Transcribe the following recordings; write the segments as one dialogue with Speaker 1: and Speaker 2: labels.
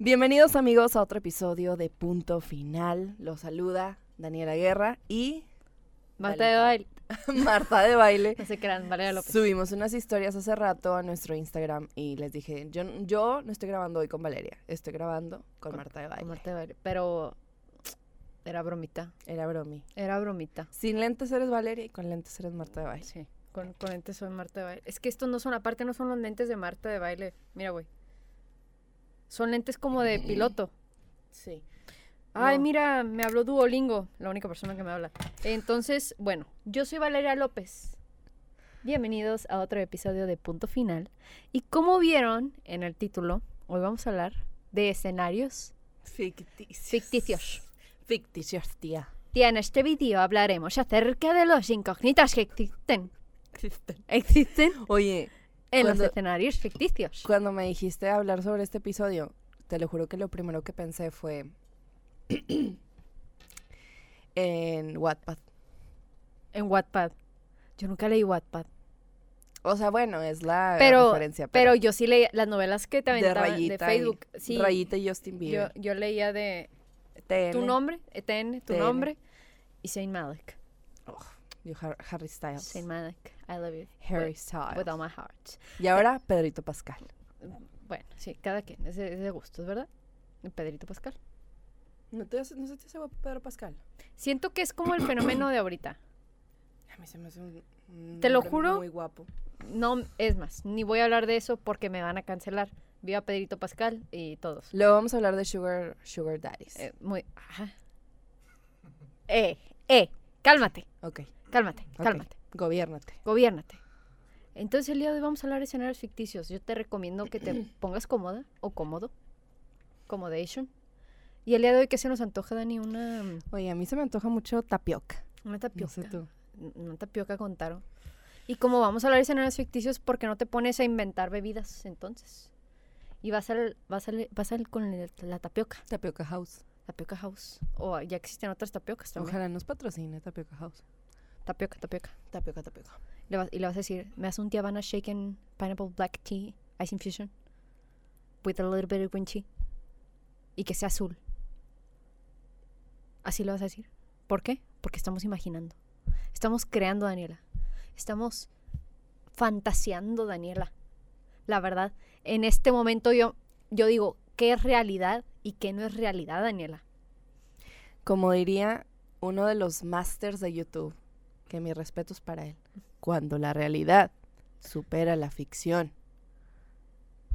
Speaker 1: Bienvenidos amigos a otro episodio de Punto Final. Los saluda Daniela Guerra y
Speaker 2: Marta de baile.
Speaker 1: Marta de Baile.
Speaker 2: No qué eran, Valeria López.
Speaker 1: Subimos unas historias hace rato a nuestro Instagram y les dije, yo, yo no estoy grabando hoy con Valeria, estoy grabando con, Marta de Baile.
Speaker 2: Con Marta de baile. Pero era bromita.
Speaker 1: Era bromi.
Speaker 2: Era bromita.
Speaker 1: Sin lentes eres Valeria y con lentes eres Marta de Baile.
Speaker 2: Sí. Con, con lentes soy Marta de baile. Es que estos no son, aparte no son los lentes de Marta de baile. Mira, güey. Son lentes como de piloto.
Speaker 1: Sí.
Speaker 2: Ay,
Speaker 1: No.
Speaker 2: mira, me habló Duolingo, la única persona que me habla. Entonces, bueno, yo soy Valeria López. Bienvenidos a otro episodio de Punto Final. Y como vieron en el título, hoy vamos a hablar de escenarios
Speaker 1: Ficticios.
Speaker 2: ficticios.
Speaker 1: Ficticios, tía.
Speaker 2: Y en este vídeo hablaremos acerca de los incógnitas que existen, existen
Speaker 1: Oye,
Speaker 2: en
Speaker 1: Cuando-
Speaker 2: los escenarios ficticios.
Speaker 1: cuando me dijiste hablar sobre este episodio, te lo juro que lo primero que pensé fue en Wattpad.
Speaker 2: En Wattpad. Yo nunca leí Wattpad.
Speaker 1: O sea, bueno, es la
Speaker 2: Pero,
Speaker 1: referencia.
Speaker 2: pero yo sí leía las novelas que te
Speaker 1: de
Speaker 2: aventaban de,
Speaker 1: Rayita,
Speaker 2: Facebook.
Speaker 1: y,
Speaker 2: Sí,
Speaker 1: Rayita y Justin Bieber.
Speaker 2: yo leía de
Speaker 1: TN,
Speaker 2: tu nombre, ETN, tu
Speaker 1: TN.
Speaker 2: nombre, y Saint Malik.
Speaker 1: Harry Styles.
Speaker 2: Saint Malik, I love you.
Speaker 1: Harry
Speaker 2: with,
Speaker 1: Styles.
Speaker 2: with all my heart.
Speaker 1: Y ahora Pedrito Pascal.
Speaker 2: Bueno, sí, cada quien, es de, es de gustos, ¿verdad? Pedrito Pascal.
Speaker 1: ¿No, te hace- no se te hace guapo Pedro Pascal?
Speaker 2: Siento que es como el fenómeno de ahorita.
Speaker 1: A mí se me hace un, un
Speaker 2: Te lo juro.
Speaker 1: Muy guapo.
Speaker 2: No, es más, ni voy a hablar de eso porque me van a cancelar. Viva Pedrito Pascal y todos.
Speaker 1: Luego vamos a hablar de Sugar, sugar Daddies.
Speaker 2: Eh, muy. ajá. Eh, eh, cálmate,
Speaker 1: ok,
Speaker 2: cálmate, cálmate.
Speaker 1: Gobiérnate.
Speaker 2: Gobiérnate. Entonces el día de hoy vamos a hablar de escenarios ficticios. Yo te recomiendo que te pongas cómoda o cómodo. Accommodation. Y el día de hoy, ¿qué se nos antoja, Dani? Una,
Speaker 1: Oye, a mí se me antoja mucho tapioca.
Speaker 2: una
Speaker 1: No
Speaker 2: tapioca.
Speaker 1: sé tú.
Speaker 2: Una tapioca con taro. Y como vamos a hablar de escenarios ficticios, ¿por qué no te pones a inventar bebidas entonces? Y vas al, vas al, vas al con la tapioca,
Speaker 1: Tapioca House.
Speaker 2: Tapioca house. O ya existen otras tapiocas también.
Speaker 1: Ojalá nos patrocine Tapioca House.
Speaker 2: Tapioca, tapioca.
Speaker 1: Tapioca, tapioca.
Speaker 2: Le vas- y le vas a decir, me hace un Tiavana shaken pineapple black tea ice infusion with a little bit of green tea y que sea azul. Así le vas a decir. ¿Por qué? Porque estamos imaginando. Estamos creando, Daniela. Estamos fantaseando, Daniela. La verdad, en este momento yo, yo digo, ¿qué es realidad y qué no es realidad, Daniela?
Speaker 1: Como diría uno de los masters de YouTube, que mi respeto es para él, cuando la realidad supera la ficción,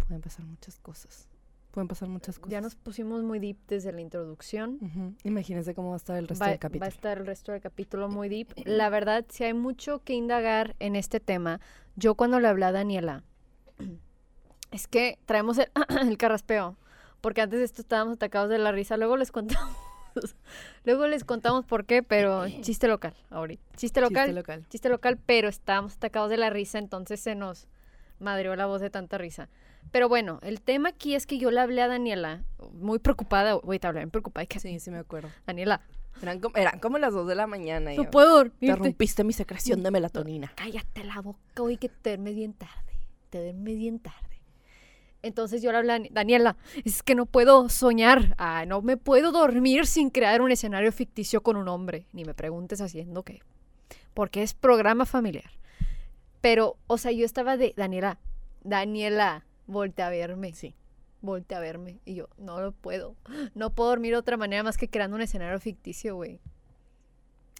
Speaker 1: pueden pasar muchas cosas. Pueden pasar muchas cosas.
Speaker 2: Ya nos pusimos muy deep desde la introducción.
Speaker 1: Imagínense cómo va a estar el resto
Speaker 2: va,
Speaker 1: del
Speaker 2: va
Speaker 1: capítulo.
Speaker 2: a estar el resto del capítulo muy deep. La verdad, si hay mucho que indagar en este tema. Yo cuando le hablé a Daniela, es que traemos el, el carraspeo, porque antes de esto estábamos atacados de la risa. Luego les contamos, luego les contamos por qué, pero chiste local ahorita. Chiste local,
Speaker 1: Chiste local.
Speaker 2: chiste local, pero estábamos atacados de la risa, entonces se nos madreó la voz de tanta risa. Pero bueno, el tema aquí es que yo le hablé a Daniela, muy preocupada, te hablé bien preocupada, que,
Speaker 1: Sí, sí me acuerdo.
Speaker 2: Daniela,
Speaker 1: Eran como, eran como las 2 de la mañana.
Speaker 2: no
Speaker 1: yo,
Speaker 2: puedo.
Speaker 1: Interrumpiste mi secreción de melatonina.
Speaker 2: Cállate la boca, güey, que te duermes bien tarde. Te duermes bien tarde. Entonces yo le hablé a Dani- Daniela, es que no puedo soñar, ah, no me puedo dormir sin crear un escenario ficticio con un hombre. Ni me preguntes haciendo qué. Porque es programa familiar. Pero, o sea, yo estaba de, Daniela, Daniela, voltea a verme.
Speaker 1: Sí.
Speaker 2: Voltea a verme. Y yo, no lo puedo. No puedo dormir de otra manera más que creando un escenario ficticio, güey.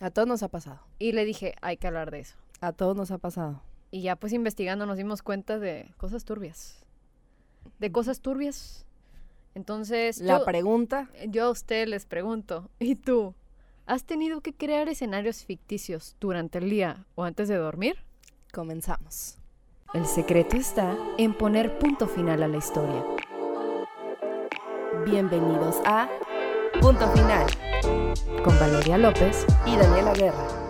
Speaker 1: A todos nos ha pasado.
Speaker 2: Y le dije, hay que hablar de eso.
Speaker 1: A todos nos ha pasado.
Speaker 2: Y ya pues investigando nos dimos cuenta de cosas turbias. De cosas turbias. Entonces,
Speaker 1: La
Speaker 2: yo,
Speaker 1: pregunta,
Speaker 2: yo a usted les pregunto, ¿y tú? ¿Has tenido que crear escenarios ficticios durante el día o antes de dormir?
Speaker 1: comenzamos.
Speaker 2: El secreto está en poner punto final a la historia.
Speaker 1: Bienvenidos a Punto Final
Speaker 2: Con Valeria López.
Speaker 1: y Daniela Guerra.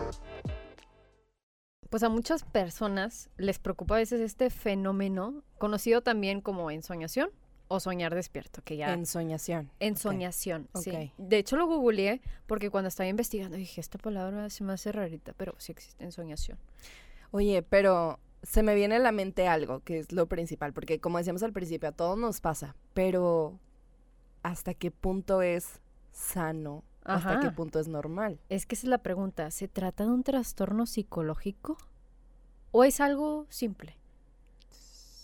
Speaker 2: Pues a muchas personas les preocupa a veces este fenómeno, conocido también como ensoñación o soñar despierto, que ya...
Speaker 1: Ensoñación.
Speaker 2: Ensoñación, sí.
Speaker 1: ok.
Speaker 2: De hecho lo googleé porque cuando estaba investigando dije, esta palabra se me hace rarita, pero sí existe ensoñación.
Speaker 1: Oye, pero se me viene a la mente algo, que es lo principal, porque como decíamos al principio, a todos nos pasa, pero hasta qué punto es sano, hasta qué punto es normal.
Speaker 2: Es que esa es la pregunta. ¿Se trata de un trastorno psicológico o es algo simple?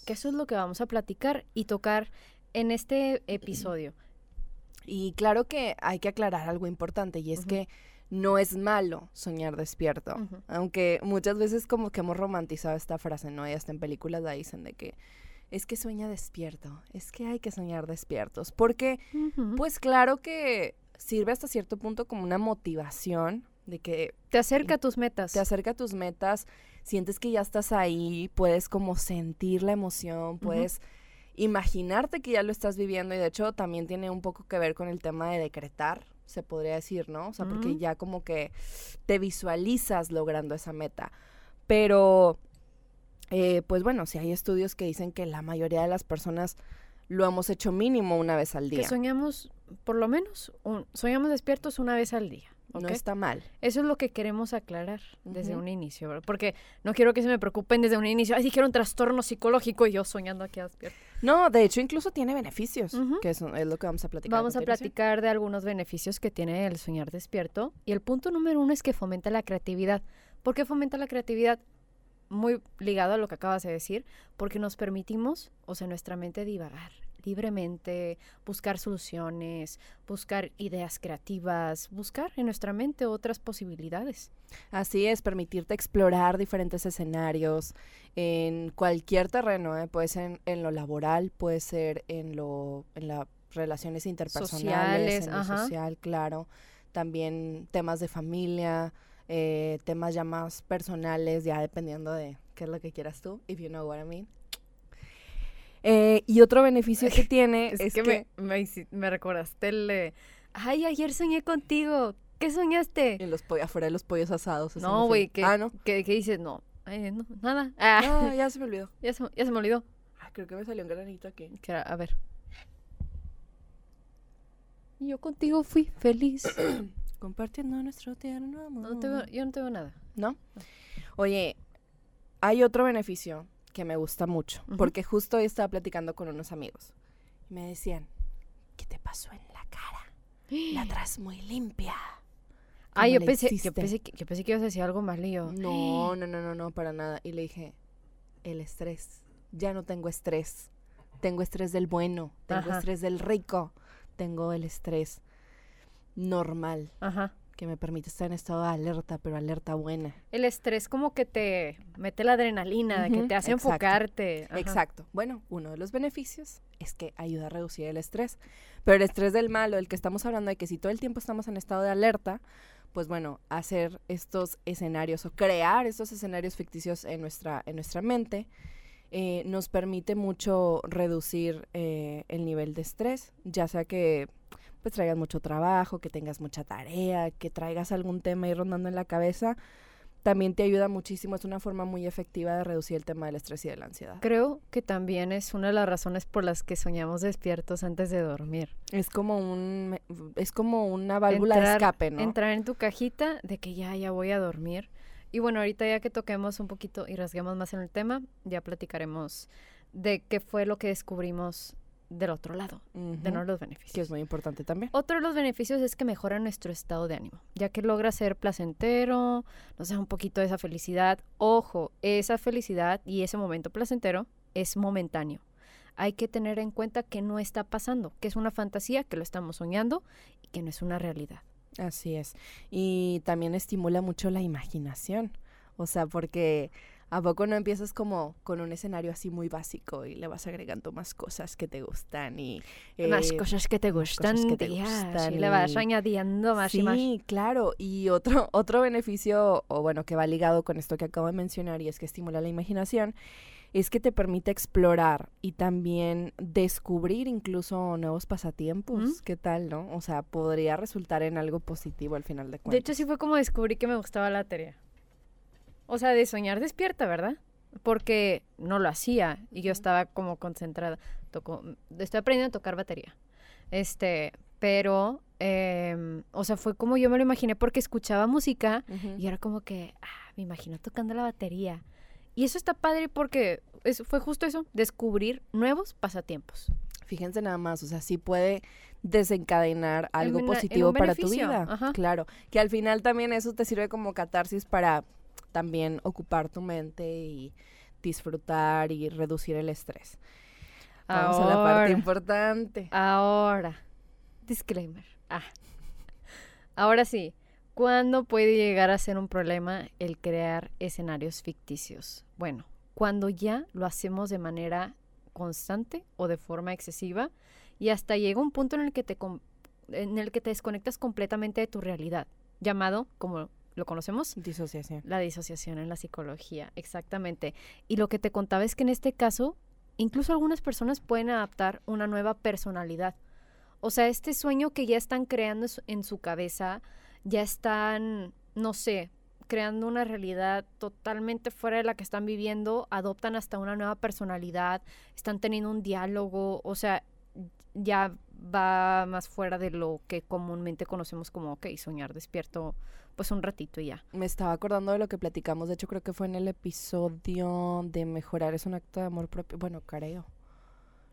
Speaker 2: Que eso es lo que vamos a platicar y tocar en este episodio.
Speaker 1: Y claro que hay que aclarar algo importante y es que no es malo soñar despierto. Aunque muchas veces como que hemos romantizado esta frase, ¿no? Y hasta en películas la dicen de que es que sueña despierto, es que hay que soñar despiertos. Porque, pues claro que sirve hasta cierto punto como una motivación de que
Speaker 2: te acerca a tus metas.
Speaker 1: te acerca a tus metas, sientes que ya estás ahí, puedes como sentir la emoción, puedes imaginarte que ya lo estás viviendo y de hecho también tiene un poco que ver con el tema de decretar, se podría decir, ¿no? O sea, porque ya como que te visualizas logrando esa meta. Pero, eh, pues bueno, si hay estudios que dicen que la mayoría de las personas lo hemos hecho mínimo una vez al
Speaker 2: que
Speaker 1: día.
Speaker 2: soñamos, por lo menos, un- soñamos despiertos una vez al día.
Speaker 1: No está mal.
Speaker 2: Eso es lo que queremos aclarar desde un inicio, ¿verdad? Porque no quiero que se me preocupen desde un inicio. Ay, dijeron trastorno psicológico y yo soñando aquí despierto.
Speaker 1: No, de hecho incluso tiene beneficios, que es lo que vamos a platicar.
Speaker 2: Vamos a platicar de algunos beneficios que tiene el soñar despierto. Y el punto número uno es que fomenta la creatividad. ¿Por qué fomenta la creatividad? Muy ligado a lo que acabas de decir, porque nos permitimos, o sea, nuestra mente divagar libremente, buscar soluciones, buscar ideas creativas, buscar en nuestra mente otras posibilidades.
Speaker 1: Así es, permitirte explorar diferentes escenarios en cualquier terreno, ¿eh? puede ser en, en lo laboral, puede ser en lo en las relaciones interpersonales,
Speaker 2: Sociales,
Speaker 1: en lo social, claro, también temas de familia, eh, temas ya más personales, ya dependiendo de qué es lo que quieras tú, if you know what I mean. Eh, y otro beneficio que tiene es, que,
Speaker 2: me, me, hici- me recordaste el de, ay, ayer soñé contigo. ¿Qué soñaste?
Speaker 1: en los afuera de los pollos asados.
Speaker 2: No, güey, que,
Speaker 1: Ah, no.
Speaker 2: que, que dices, no, no, nada. Ah,
Speaker 1: No, ya se me olvidó.
Speaker 2: ya, se, ya se me olvidó.
Speaker 1: Ah, creo que me salió un granito aquí.
Speaker 2: Que era- a ver. Y Yo contigo fui feliz.
Speaker 1: Compartiendo nuestro tierno amor.
Speaker 2: No yo no te veo nada.
Speaker 1: ¿No? Oye, hay otro beneficio que me gusta mucho, porque justo hoy estaba platicando con unos amigos y me decían, ¿qué te pasó en la cara? La traes muy limpia.
Speaker 2: Ay,
Speaker 1: ¿Cómo
Speaker 2: yo pensé, yo,
Speaker 1: hiciste?"
Speaker 2: pensé que, yo pensé que ibas a decir algo y yo.
Speaker 1: No, no, no, no, no, para nada. Y le dije, el estrés. Ya no tengo estrés. Tengo estrés del bueno, tengo
Speaker 2: Ajá.
Speaker 1: estrés del rico, tengo el estrés normal,
Speaker 2: Ajá.
Speaker 1: que me permite estar en estado de alerta, pero alerta buena.
Speaker 2: El estrés como que te mete la adrenalina, que te hace
Speaker 1: exacto.
Speaker 2: enfocarte. Ajá.
Speaker 1: Exacto. Bueno, uno de los beneficios es que ayuda a reducir el estrés. Pero el estrés del malo, el que estamos hablando de que si todo el tiempo estamos en estado de alerta, pues bueno, hacer estos escenarios o crear estos escenarios ficticios en nuestra, en nuestra mente eh, nos permite mucho reducir eh, el nivel de estrés, ya sea que pues traigas mucho trabajo, que tengas mucha tarea, que traigas algún tema ahí rondando en la cabeza, también te ayuda muchísimo, es una forma muy efectiva de reducir el tema del estrés y de la ansiedad.
Speaker 2: Creo que también es una de las razones por las que soñamos despiertos antes de dormir.
Speaker 1: Es como un es como una válvula de escape, ¿no?
Speaker 2: Entrar en tu cajita de que ya, ya voy a dormir. Y bueno, ahorita ya que toquemos un poquito y rasguemos más en el tema, ya platicaremos de qué fue lo que descubrimos del otro lado, de no los
Speaker 1: que
Speaker 2: beneficios.
Speaker 1: es muy importante también.
Speaker 2: Otro de los beneficios es que mejora nuestro estado de ánimo, ya que logra ser placentero, nos da un poquito de esa felicidad. Ojo, esa felicidad y ese momento placentero es momentáneo. Hay que tener en cuenta que no está pasando, que es una fantasía, que lo estamos soñando y que no es una realidad.
Speaker 1: Así es. Y también estimula mucho la imaginación. O sea, porque ¿a poco no empiezas como con un escenario así muy básico y le vas agregando más cosas que te gustan y...
Speaker 2: más
Speaker 1: eh,
Speaker 2: cosas que te gustan,
Speaker 1: que te
Speaker 2: tía,
Speaker 1: gustan
Speaker 2: sí, le vas
Speaker 1: y-
Speaker 2: añadiendo más
Speaker 1: sí,
Speaker 2: y más.
Speaker 1: claro. Y otro, otro beneficio, o bueno, que va ligado con esto que acabo de mencionar y es que estimula la imaginación, es que te permite explorar y también descubrir incluso nuevos pasatiempos. ¿Qué tal, no? O sea, podría resultar en algo positivo al final de cuentas.
Speaker 2: De hecho, sí fue como descubrí que me gustaba la batería. O sea, de soñar despierta, ¿verdad? Porque no lo hacía y yo estaba como concentrada. Toco, estoy aprendiendo a tocar batería. Este, pero, em, o sea, fue como yo me lo imaginé porque escuchaba música y era como que, ah, me imagino tocando la batería. Y eso está padre porque es- fue justo eso, descubrir nuevos pasatiempos.
Speaker 1: Fíjense nada más, o sea, sí puede desencadenar algo
Speaker 2: En una- en
Speaker 1: positivo para tu vida.
Speaker 2: ajá.
Speaker 1: Claro, que al final también eso te sirve como catarsis para también ocupar tu mente y disfrutar y reducir el estrés. Vamos a la parte
Speaker 2: Ahora.
Speaker 1: importante.
Speaker 2: Ahora, disclaimer. Ah. Ahora sí, ¿cuándo puede llegar a ser un problema el crear escenarios ficticios? Bueno, cuando ya lo hacemos de manera constante o de forma excesiva y hasta llega un punto en el que te en el que te desconectas completamente de tu realidad, llamado, como lo conocemos,
Speaker 1: Disociación.
Speaker 2: la disociación en la psicología, exactamente. Y lo que te contaba es que en este caso, incluso algunas personas pueden adaptar una nueva personalidad. O sea, este sueño que ya están creando en su- cabeza, ya están, no sé, creando una realidad totalmente fuera de la que están viviendo, adoptan hasta una nueva personalidad, están teniendo un diálogo, o sea, ya va más fuera de lo que comúnmente conocemos como, ok, soñar despierto, pues un ratito y ya.
Speaker 1: Me estaba acordando de lo que platicamos, de hecho creo que fue en el episodio de mejorar es un acto de amor propio, bueno, creo.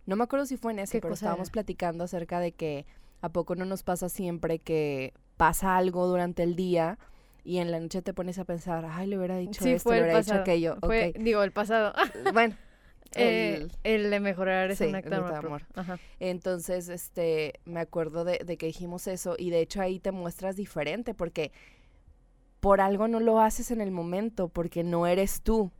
Speaker 1: No me acuerdo si fue en ese,
Speaker 2: ¿Qué
Speaker 1: pero estábamos
Speaker 2: era?
Speaker 1: platicando acerca de que a poco no nos pasa siempre que pasa algo durante el día y en la noche te pones a pensar, ay, le hubiera dicho
Speaker 2: Sí,
Speaker 1: esto, le hubiera dicho aquello.
Speaker 2: Fue, digo, el pasado.
Speaker 1: bueno, el-
Speaker 2: el de mejorar es
Speaker 1: sí,
Speaker 2: un acto de amor. propio. Ajá.
Speaker 1: Entonces, este, me acuerdo de, de que dijimos eso y de hecho ahí te muestras diferente porque por algo no lo haces en el momento, porque no eres tú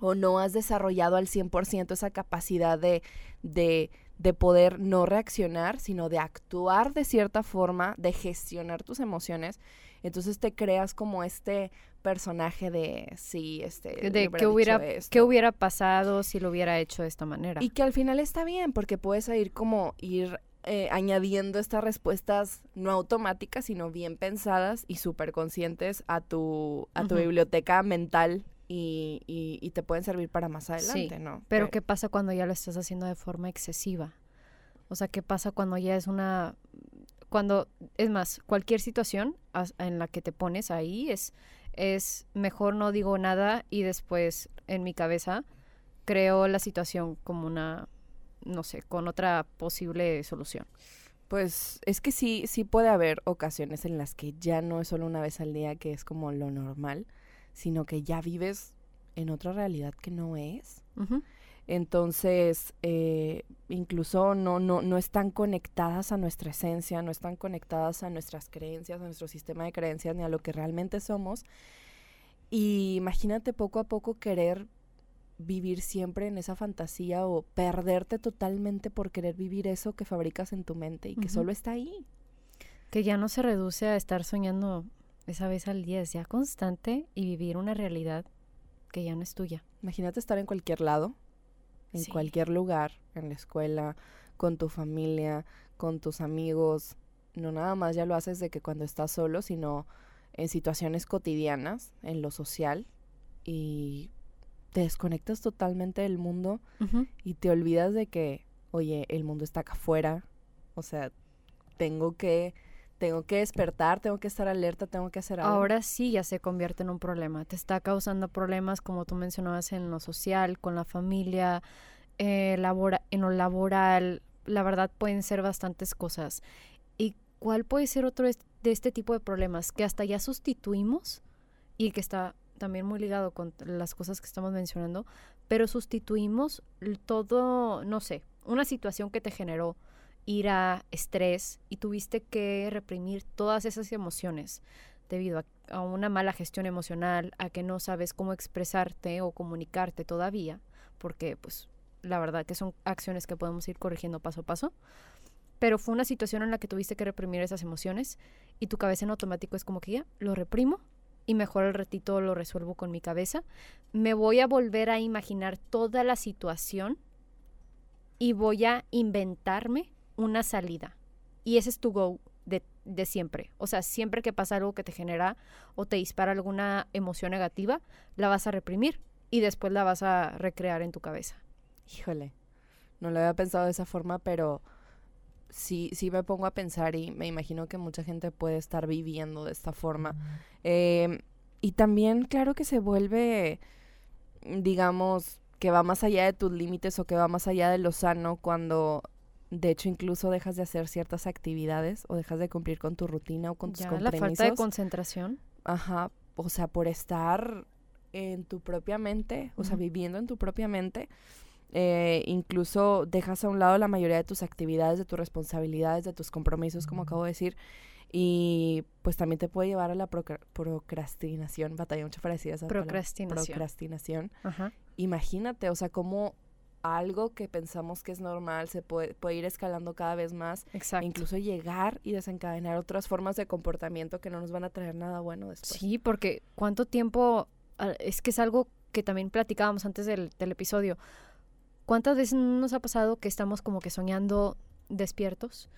Speaker 1: o no has desarrollado al 100% esa capacidad de, de, de poder no reaccionar, sino de actuar de cierta forma, de gestionar tus emociones. Entonces te creas como este personaje de, sí, este,
Speaker 2: De qué hubiera, qué hubiera pasado si lo hubiera hecho de esta manera.
Speaker 1: Y que al final está bien, porque puedes ir como ir eh, añadiendo estas respuestas no automáticas, sino bien pensadas y súper conscientes a tu, a tu biblioteca mental y, y- y te pueden servir para más
Speaker 2: Sí,
Speaker 1: adelante, ¿no?
Speaker 2: Pero ¿qué pasa cuando ya lo estás haciendo de forma excesiva? O sea, ¿qué pasa cuando ya es una... Cuando, es más, cualquier situación en la que te pones ahí es, es mejor no digo nada y después en mi cabeza creo la situación como una, no sé, con otra posible solución.
Speaker 1: Pues es que sí, sí puede haber ocasiones en las que ya no es solo una vez al día que es como lo normal, sino que ya vives en otra realidad que no es. Entonces, eh, incluso no, no, no están conectadas a nuestra esencia, no están conectadas a nuestras creencias, a nuestro sistema de creencias, ni a lo que realmente somos. Y imagínate poco a poco querer vivir siempre en esa fantasía o perderte totalmente por querer vivir eso que fabricas en tu mente y que solo está ahí.
Speaker 2: Que ya no se reduce a estar soñando esa vez al día, es ya constante y vivir una realidad que ya no es tuya.
Speaker 1: Imagínate estar en cualquier lado, en
Speaker 2: Sí.
Speaker 1: cualquier lugar, en la escuela, con tu familia, con tus amigos. No nada más ya lo haces de que cuando estás solo, sino en situaciones cotidianas, en lo social, y te desconectas totalmente del mundo y te olvidas de que, oye, el mundo está acá afuera. O sea, tengo que, tengo que despertar, tengo que estar alerta, tengo que hacer algo.
Speaker 2: Ahora sí ya se convierte en un problema. Te está causando problemas, como tú mencionabas, en lo social, con la familia, eh, labora- en lo laboral. La verdad pueden ser bastantes cosas. ¿Y cuál puede ser otro de este tipo de problemas? Que hasta ya sustituimos y que está también muy ligado con las cosas que estamos mencionando, pero sustituimos todo, no sé, una situación que te generó ira, estrés y tuviste que reprimir todas esas emociones debido a, a una mala gestión emocional, a que no sabes cómo expresarte o comunicarte todavía, porque pues la verdad que son acciones que podemos ir corrigiendo paso a paso, pero fue una situación en la que tuviste que reprimir esas emociones y tu cabeza en automático es como que ya lo reprimo y mejor al ratito lo resuelvo con mi cabeza. Me voy a volver a imaginar toda la situación y voy a inventarme una salida. Y ese es tu go de, de siempre. O sea, siempre que pasa algo que te genera o te dispara alguna emoción negativa, la vas a reprimir y después la vas a recrear en tu cabeza.
Speaker 1: Híjole, no lo había pensado de esa forma, pero sí, sí me pongo a pensar y me imagino que mucha gente puede estar viviendo de esta forma. Eh, y también, claro que se vuelve, digamos, que va más allá de tus límites o que va más allá de lo sano cuando de hecho incluso dejas de hacer ciertas actividades o dejas de cumplir con tu rutina o con tus
Speaker 2: Ya,
Speaker 1: compromisos.
Speaker 2: la falta de concentración.
Speaker 1: Ajá, o sea, por estar en tu propia mente, o sea, viviendo en tu propia mente, eh, incluso dejas a un lado la mayoría de tus actividades, de tus responsabilidades, de tus compromisos, como acabo de decir, y pues también te puede llevar a la procra- procrastinación, batalla mucho para decir esa
Speaker 2: Procrastinación.
Speaker 1: procrastinación.
Speaker 2: Ajá.
Speaker 1: Imagínate, o sea, como algo que pensamos que es normal se puede, puede ir escalando cada vez más,
Speaker 2: Exacto.
Speaker 1: e incluso llegar y desencadenar otras formas de comportamiento que no nos van a traer nada bueno después.
Speaker 2: Sí, porque cuánto tiempo, ah, es que es algo que también platicábamos antes del, del episodio. ¿Cuántas veces no nos ha pasado que estamos como que soñando despiertos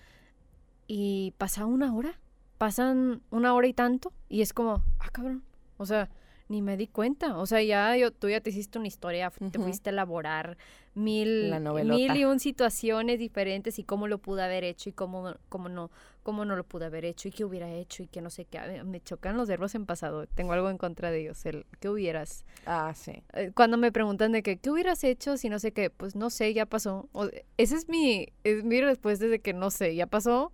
Speaker 2: y pasa una hora? Pasan una hora y tanto y es como, ah, cabrón. O sea, ni me di cuenta. O sea, ya yo, tú ya te hiciste una historia, te fuiste a elaborar mil, mil y un situaciones diferentes y cómo lo pude haber hecho y cómo, cómo no cómo no lo pude haber hecho y qué hubiera hecho y que no sé qué. Me chocan los verbos en pasado. Tengo algo en contra de ellos. El qué hubieras.
Speaker 1: Ah, sí.
Speaker 2: Eh, Cuando me preguntan de que qué hubieras hecho si no sé qué, pues no sé, ya pasó. O- esa es mi, es mi respuesta de que no sé, ya pasó.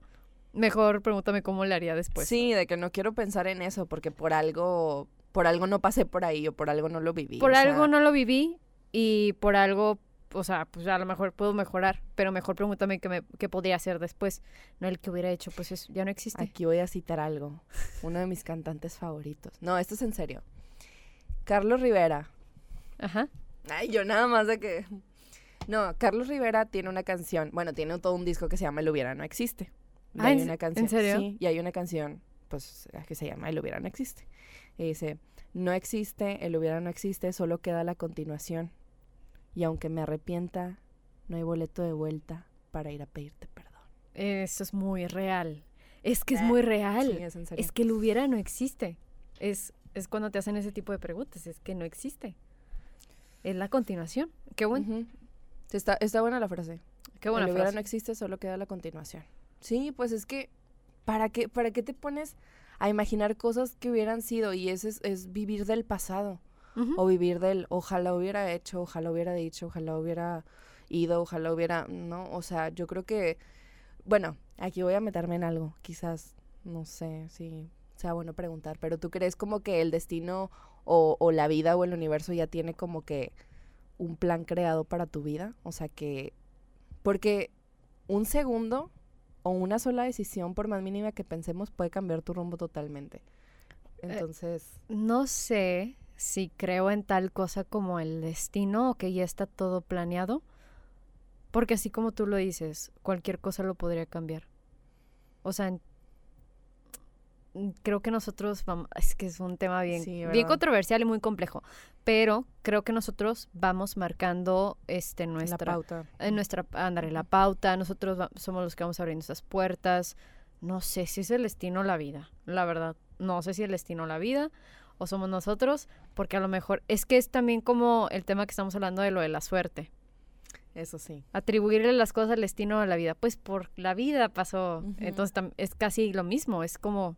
Speaker 2: Mejor pregúntame cómo le haría después.
Speaker 1: sí, de que no quiero pensar en eso porque por algo, por algo no pasé por ahí o por algo no lo viví.
Speaker 2: Por
Speaker 1: sea,
Speaker 2: algo no lo viví y por algo, o sea, pues a lo mejor puedo mejorar, pero mejor pregúntame qué, me, qué podría hacer después. No el que hubiera hecho, pues eso ya no existe.
Speaker 1: Aquí voy a citar algo. Uno de mis cantantes favoritos. No, esto es en serio. Carlos Rivera.
Speaker 2: Ajá.
Speaker 1: Ay, yo nada más de que. No, Carlos Rivera tiene una canción. Bueno, tiene todo un disco que se llama El hubiera no existe. Y
Speaker 2: Ah,
Speaker 1: hay
Speaker 2: ¿en
Speaker 1: una
Speaker 2: en
Speaker 1: canción.
Speaker 2: serio?
Speaker 1: Sí, y hay una canción, pues, que se llama El hubiera no existe. Y dice: No existe, el hubiera no existe, solo queda la continuación. Y aunque me arrepienta, no hay boleto de vuelta para ir a pedirte perdón.
Speaker 2: Eso es muy real. Es que es
Speaker 1: Ah,
Speaker 2: muy real.
Speaker 1: Sí, es en serio.
Speaker 2: Es que el hubiera no existe. Es, es cuando te hacen ese tipo de preguntas. Es que no existe. Es la continuación. Qué bueno.
Speaker 1: Está, está buena la frase.
Speaker 2: Qué buena
Speaker 1: el hubiera
Speaker 2: frase.
Speaker 1: no existe, solo queda la continuación. Sí, pues es que, ¿para qué, ¿para qué te pones a imaginar cosas que hubieran sido? Y eso es, es vivir del pasado. O vivir del, ojalá hubiera hecho, ojalá hubiera dicho, ojalá hubiera ido, ojalá hubiera, ¿no? O sea, yo creo que, bueno, aquí voy a meterme en algo, quizás, no sé si sea bueno preguntar, pero ¿tú crees como que el destino o, o la vida o el universo ya tiene como que un plan creado para tu vida? O sea, que, porque un segundo o una sola decisión, por más mínima que pensemos, puede cambiar tu rumbo totalmente. Entonces,
Speaker 2: No sé si creo en tal cosa como el destino o que ya está todo planeado. Porque así como tú lo dices, cualquier cosa lo podría cambiar. O sea, creo que nosotros vamos, es que es un tema bien,
Speaker 1: Sí,
Speaker 2: bien controversial y muy complejo, pero creo que nosotros vamos marcando este
Speaker 1: la
Speaker 2: nuestra
Speaker 1: pauta.
Speaker 2: en nuestra ándale, la pauta, nosotros va- somos los que vamos abriendo esas puertas. No sé si es el destino o la vida, la verdad. No sé si el destino o la vida o somos nosotros, porque a lo mejor es que es también como el tema que estamos hablando de lo de la suerte.
Speaker 1: Eso sí.
Speaker 2: Atribuirle las cosas al destino o a la vida, pues por la vida pasó. Entonces es casi lo mismo, es como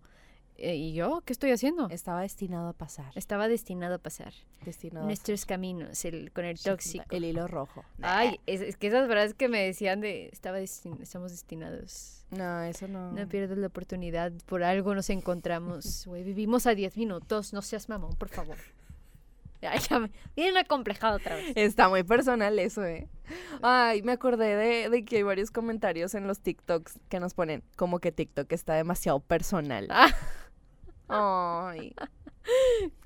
Speaker 2: ¿y yo qué estoy haciendo?
Speaker 1: Estaba destinado a pasar.
Speaker 2: Estaba destinado a pasar
Speaker 1: Destinado a
Speaker 2: nuestros caminos, el con el tóxico.
Speaker 1: El hilo rojo.
Speaker 2: Ay, es, es que esas frases que me decían de estaba destin- estamos destinados.
Speaker 1: No, eso no.
Speaker 2: No pierdas la oportunidad, por algo nos encontramos. Güey, vivimos a 10 minutos, no seas mamón, por favor. Ay, ya me vienen acomplejado otra vez.
Speaker 1: Está muy personal eso, ¿eh? Ay, me acordé de, de que hay varios comentarios en los TikToks que nos ponen como que TikTok está demasiado personal.
Speaker 2: Ah.
Speaker 1: Ay.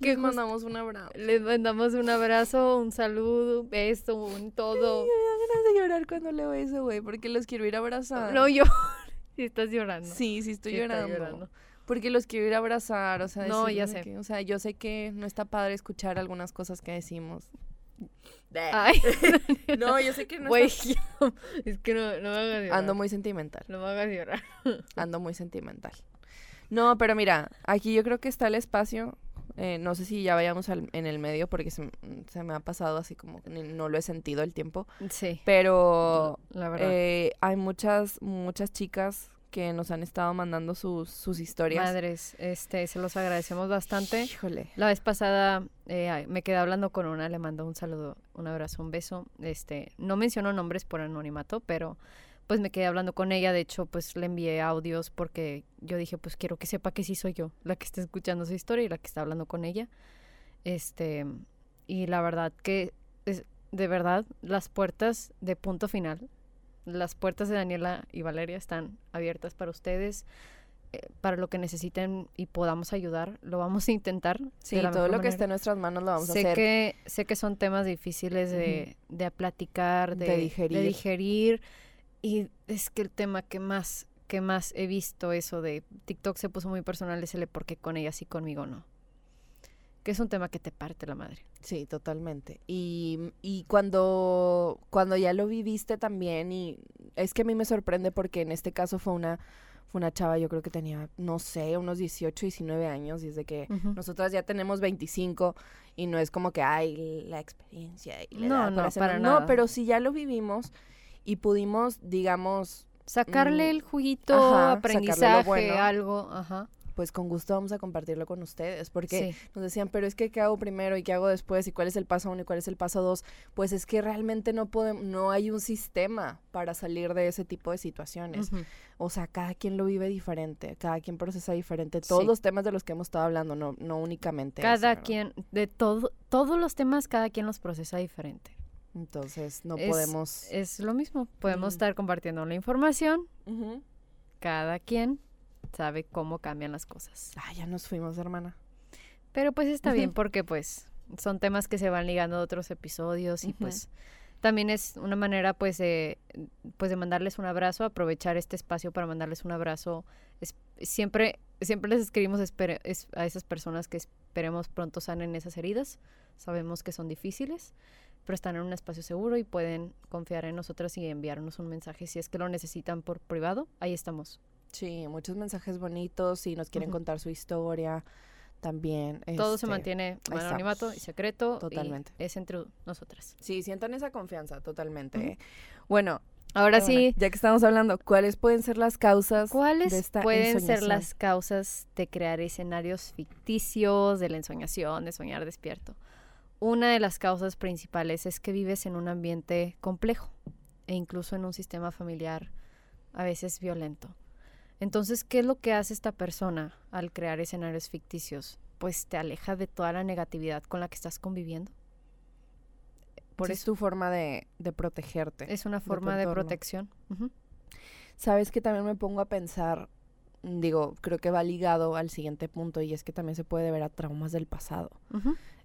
Speaker 2: Que
Speaker 1: Les mandamos un abrazo.
Speaker 2: Les mandamos un abrazo, un saludo, un beso, un todo.
Speaker 1: Ay, me da ganas de llorar cuando leo eso, güey, porque los quiero ir a abrazar.
Speaker 2: No, yo. Si estás llorando.
Speaker 1: Sí, sí estoy
Speaker 2: Sí
Speaker 1: llorando.
Speaker 2: llorando.
Speaker 1: Porque los quiero ir a abrazar, o sea,
Speaker 2: No, ya sé.
Speaker 1: que- o sea, yo sé que no está padre escuchar algunas cosas que decimos.
Speaker 2: Ay,
Speaker 1: No, yo sé que no
Speaker 2: güey,
Speaker 1: está-
Speaker 2: es que no, no me hagas llorar.
Speaker 1: Ando muy sentimental.
Speaker 2: No me hagas llorar.
Speaker 1: Ando muy sentimental. No, pero mira, aquí yo creo que está el espacio. eh, no sé si ya vayamos al- en el medio porque se, se me ha pasado así como que no lo he sentido el tiempo.
Speaker 2: Sí,
Speaker 1: Pero
Speaker 2: la verdad.
Speaker 1: eh, hay muchas, muchas chicas que nos han estado mandando sus, sus historias.
Speaker 2: Madres, este, se los agradecemos bastante.
Speaker 1: Híjole.
Speaker 2: La vez pasada eh, me quedé hablando con una, le mando un saludo, un abrazo, un beso. Este, no menciono nombres por anonimato, pero pues me quedé hablando con ella, de hecho, pues le envié audios porque yo dije, pues quiero que sepa que sí soy yo la que está escuchando su historia y la que está hablando con ella. Este, y la verdad que es, de verdad, las puertas de punto final, las puertas de Daniela y Valeria están abiertas para ustedes, eh, para lo que necesiten y podamos ayudar, lo vamos a intentar.
Speaker 1: Sí, todo lo que
Speaker 2: manera.
Speaker 1: esté en nuestras manos lo vamos
Speaker 2: sé
Speaker 1: a hacer.
Speaker 2: Que, sé que son temas difíciles de, de platicar, de,
Speaker 1: De digerir.
Speaker 2: de digerir, Y es que el tema que más, que más he visto eso de TikTok se puso muy personal es el de por qué con ella sí, conmigo no. Que es un tema que te parte la madre.
Speaker 1: Sí, totalmente. Y, y cuando, cuando ya lo viviste también, y es que a mí me sorprende porque en este caso fue una, fue una chava, yo creo que tenía, no sé, unos 18, 19 años, y es de que
Speaker 2: Ujú.
Speaker 1: nosotras ya tenemos 25 y no es como que hay la experiencia y la
Speaker 2: No,
Speaker 1: edad
Speaker 2: no, para
Speaker 1: No,
Speaker 2: nada.
Speaker 1: pero si ya lo vivimos y pudimos, digamos,
Speaker 2: Sacarle
Speaker 1: Mm,
Speaker 2: el juguito,
Speaker 1: ajá,
Speaker 2: aprendizaje,
Speaker 1: bueno.
Speaker 2: algo, ajá.
Speaker 1: pues con gusto vamos a compartirlo con ustedes, porque
Speaker 2: Sí.
Speaker 1: nos decían, pero es que qué hago primero y qué hago después y cuál es el paso uno y cuál es el paso dos, pues es que realmente no podemos, no hay un sistema para salir de ese tipo de situaciones. O sea, cada quien lo vive diferente, cada quien procesa diferente. Todos
Speaker 2: Sí.
Speaker 1: los temas de los que hemos estado hablando, no, no únicamente.
Speaker 2: Cada quien, de todo, todos los temas, cada quien los procesa diferente.
Speaker 1: Entonces, no
Speaker 2: Es-
Speaker 1: podemos.
Speaker 2: Es lo mismo. Podemos estar compartiendo la información. Cada quien sabe cómo cambian las cosas.
Speaker 1: Ah, ya nos fuimos, hermana.
Speaker 2: Pero pues está bien
Speaker 1: Ujú.
Speaker 2: porque pues son temas que se van ligando a otros episodios y pues también es una manera pues de pues de mandarles un abrazo, aprovechar este espacio para mandarles un abrazo. Es- siempre siempre les escribimos espere- es- a esas personas que esperemos pronto sanen esas heridas. Sabemos que son difíciles, pero están en un espacio seguro y pueden confiar en nosotras y enviarnos un mensaje si es que lo necesitan por privado. Ahí estamos.
Speaker 1: Sí, muchos mensajes bonitos. Si nos quieren
Speaker 2: Ujú.
Speaker 1: contar su historia, también.
Speaker 2: Todo se
Speaker 1: este,
Speaker 2: mantiene
Speaker 1: ahí
Speaker 2: en anonimato y secreto. y
Speaker 1: Totalmente.
Speaker 2: es entre nosotras.
Speaker 1: Sí, sientan esa confianza, totalmente.
Speaker 2: Ujú.
Speaker 1: ¿eh? Bueno,
Speaker 2: Ahora
Speaker 1: Bueno,
Speaker 2: sí,
Speaker 1: Ya que estamos hablando, ¿cuáles pueden ser las causas
Speaker 2: ¿cuáles
Speaker 1: de esta
Speaker 2: pueden ser las causas de crear escenarios ficticios de la ensoñación, de soñar despierto? Una de las causas principales es que vives en un ambiente complejo e incluso en un sistema familiar a veces violento. Entonces, ¿qué es lo que hace esta persona al crear escenarios ficticios? Pues te aleja de toda la negatividad con la que estás conviviendo. Por
Speaker 1: Sí, es
Speaker 2: eso
Speaker 1: tu forma de, de protegerte.
Speaker 2: es una forma de, protección.
Speaker 1: Sabes que también me pongo a pensar, digo, creo que va ligado al siguiente punto y es que también se puede deber a traumas del pasado.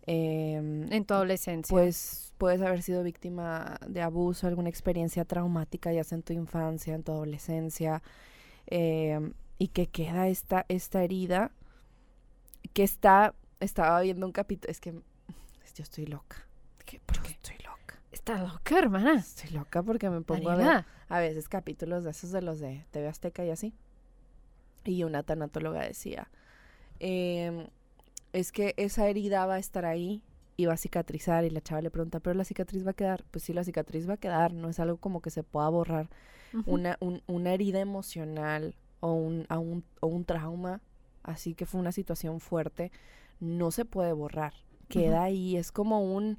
Speaker 1: Em,
Speaker 2: En tu adolescencia.
Speaker 1: pues puedes haber sido víctima de abuso, alguna experiencia traumática, ya sea en tu infancia, en tu adolescencia, em, y que queda esta, esta herida que está, estaba viendo un capítulo, es que yo estoy loca,
Speaker 2: ¿Qué? ¿Por
Speaker 1: yo
Speaker 2: qué?
Speaker 1: estoy loca,
Speaker 2: Está loca, hermana.
Speaker 1: estoy loca porque me pongo a ver a veces capítulos de esos de los de TV Azteca y así. Y una tanatóloga decía, em, es que esa herida va a estar ahí y va a cicatrizar y la chava le pregunta, pero la cicatriz va a quedar. Pues sí, la cicatriz va a quedar, no es algo como que se pueda borrar. Una, un- una herida emocional o un, a un- o un trauma, así que fue una situación fuerte, no se puede borrar. Queda ahí, es como un...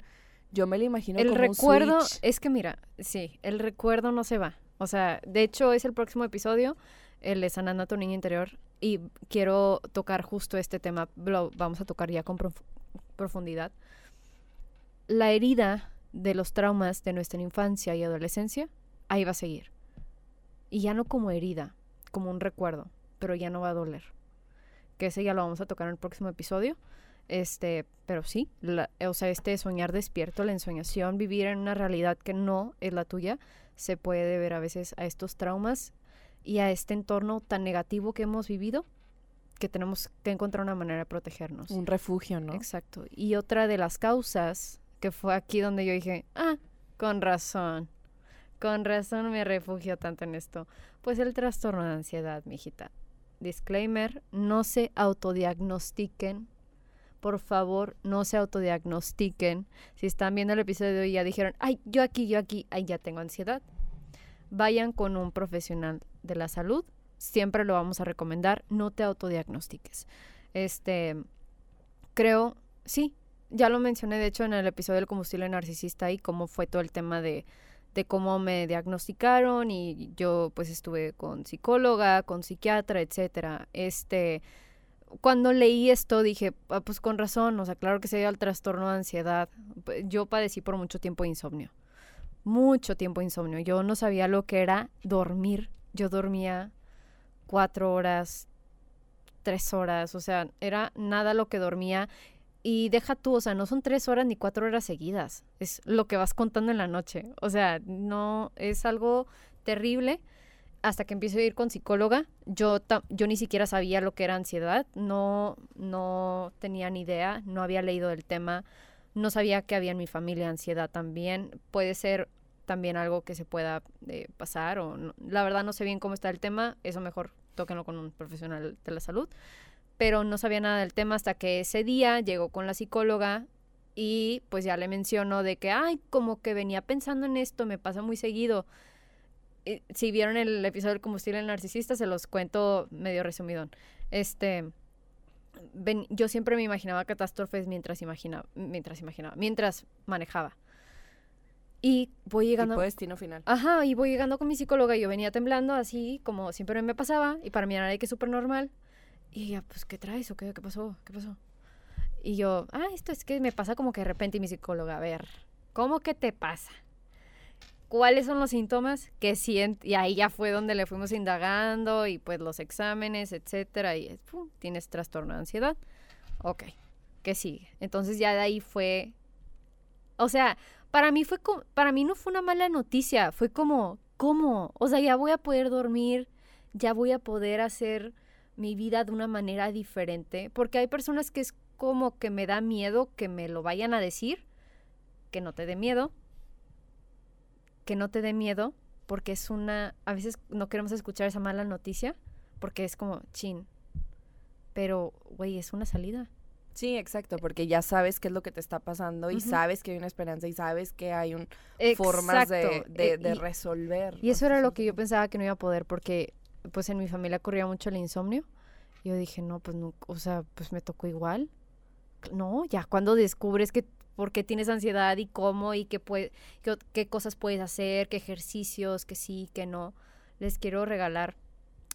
Speaker 1: Yo me lo imagino
Speaker 2: el
Speaker 1: como
Speaker 2: recuerdo,
Speaker 1: un
Speaker 2: es que mira, sí, el recuerdo no se va. O sea, de hecho es el próximo episodio, el de Sanando a tu niño interior, y quiero tocar justo este tema, lo vamos a tocar ya con prof- profundidad. La herida de los traumas de nuestra infancia y adolescencia, ahí va a seguir. Y ya no como herida, como un recuerdo, pero ya no va a doler. Que ese ya lo vamos a tocar en el próximo episodio. Este, pero sí, la- o sea, este soñar despierto, la ensoñación, vivir en una realidad que no es la tuya, se puede deber a veces a estos traumas y a este entorno tan negativo que hemos vivido que tenemos que encontrar una manera de protegernos.
Speaker 1: Un refugio, ¿no?
Speaker 2: Exacto. Y otra de las causas, que fue aquí donde yo dije, ah, con razón, con razón me refugio tanto en esto, pues el trastorno de ansiedad, mijita. Disclaimer, no se autodiagnostiquen. Por favor, no se autodiagnostiquen. Si están viendo el episodio y ya dijeron, ay, yo aquí, yo aquí, ay, ya tengo ansiedad. Vayan con un profesional de la salud. Siempre lo vamos a recomendar. No te autodiagnostiques. Este, creo, sí, ya lo mencioné de hecho en el episodio del combustible narcisista y cómo fue todo el tema de, de cómo me diagnosticaron y yo pues estuve con psicóloga, con psiquiatra, etcétera. Este, cuando leí esto dije, ah, pues con razón, o sea, claro que se dio al trastorno de ansiedad. Yo padecí por mucho tiempo insomnio. Mucho tiempo insomnio. Yo no sabía lo que era dormir. Yo dormía cuatro horas, tres horas, o sea, era nada lo que dormía. Y deja tú, o sea, no son tres horas ni cuatro horas seguidas. Es lo que vas contando en la noche. O sea, no es algo terrible hasta que empiezo a ir con psicóloga, yo, yo ni siquiera sabía lo que era ansiedad, no, no tenía ni idea, no había leído el tema, no sabía que había en mi familia ansiedad también. Puede ser también algo que se pueda eh, pasar o la verdad no sé bien cómo está el tema, eso mejor tóquenlo con un profesional de la salud, pero no sabía nada del tema hasta que ese día llegó con la psicóloga y pues ya le menciono de que, ay, como que venía pensando en esto, me pasa muy seguido si vieron el episodio del combustible narcisista, se los cuento medio resumidón. Este, yo siempre me imaginaba catástrofes mientras imaginaba, mientras imaginaba, mientras manejaba. Y voy llegando.
Speaker 1: Tipo destino final.
Speaker 2: Ajá, y voy llegando con mi psicóloga y yo venía temblando así, como siempre me pasaba, y para mí era de que súper normal. Y ella, pues, ¿qué traes o qué? ¿Qué pasó? ¿Qué pasó? Y yo, ah, esto es que me pasa como que de repente y mi psicóloga, a ver, ¿cómo que te pasa? cuáles son los síntomas que siente, y ahí ya fue donde le fuimos indagando y pues los exámenes, etcétera, y pum, tienes trastorno de ansiedad. Ok, ¿qué sigue? Entonces ya de ahí fue, o sea, para mí fue como, para mí no fue una mala noticia, fue como, ¿cómo? O sea, ya voy a poder dormir, ya voy a poder hacer mi vida de una manera diferente, porque hay personas que es como que me da miedo que me lo vayan a decir, que no te dé miedo, que no te dé miedo, porque es una, a veces no queremos escuchar esa mala noticia, porque es como, chin, pero, güey, es una salida.
Speaker 1: Sí, exacto, porque ya sabes qué es lo que te está pasando y sabes que hay una esperanza y sabes que hay un formas de, de, eh, resolver.
Speaker 2: Y eso era lo que yo pensaba que no iba a poder, porque pues en mi familia corría mucho el insomnio. Yo dije, no, pues no, o sea, pues me tocó igual. No, ya cuando descubres que por qué tienes ansiedad y cómo y qué, puede, qué, cosas puedes hacer, qué ejercicios, que sí, que no. Les quiero regalar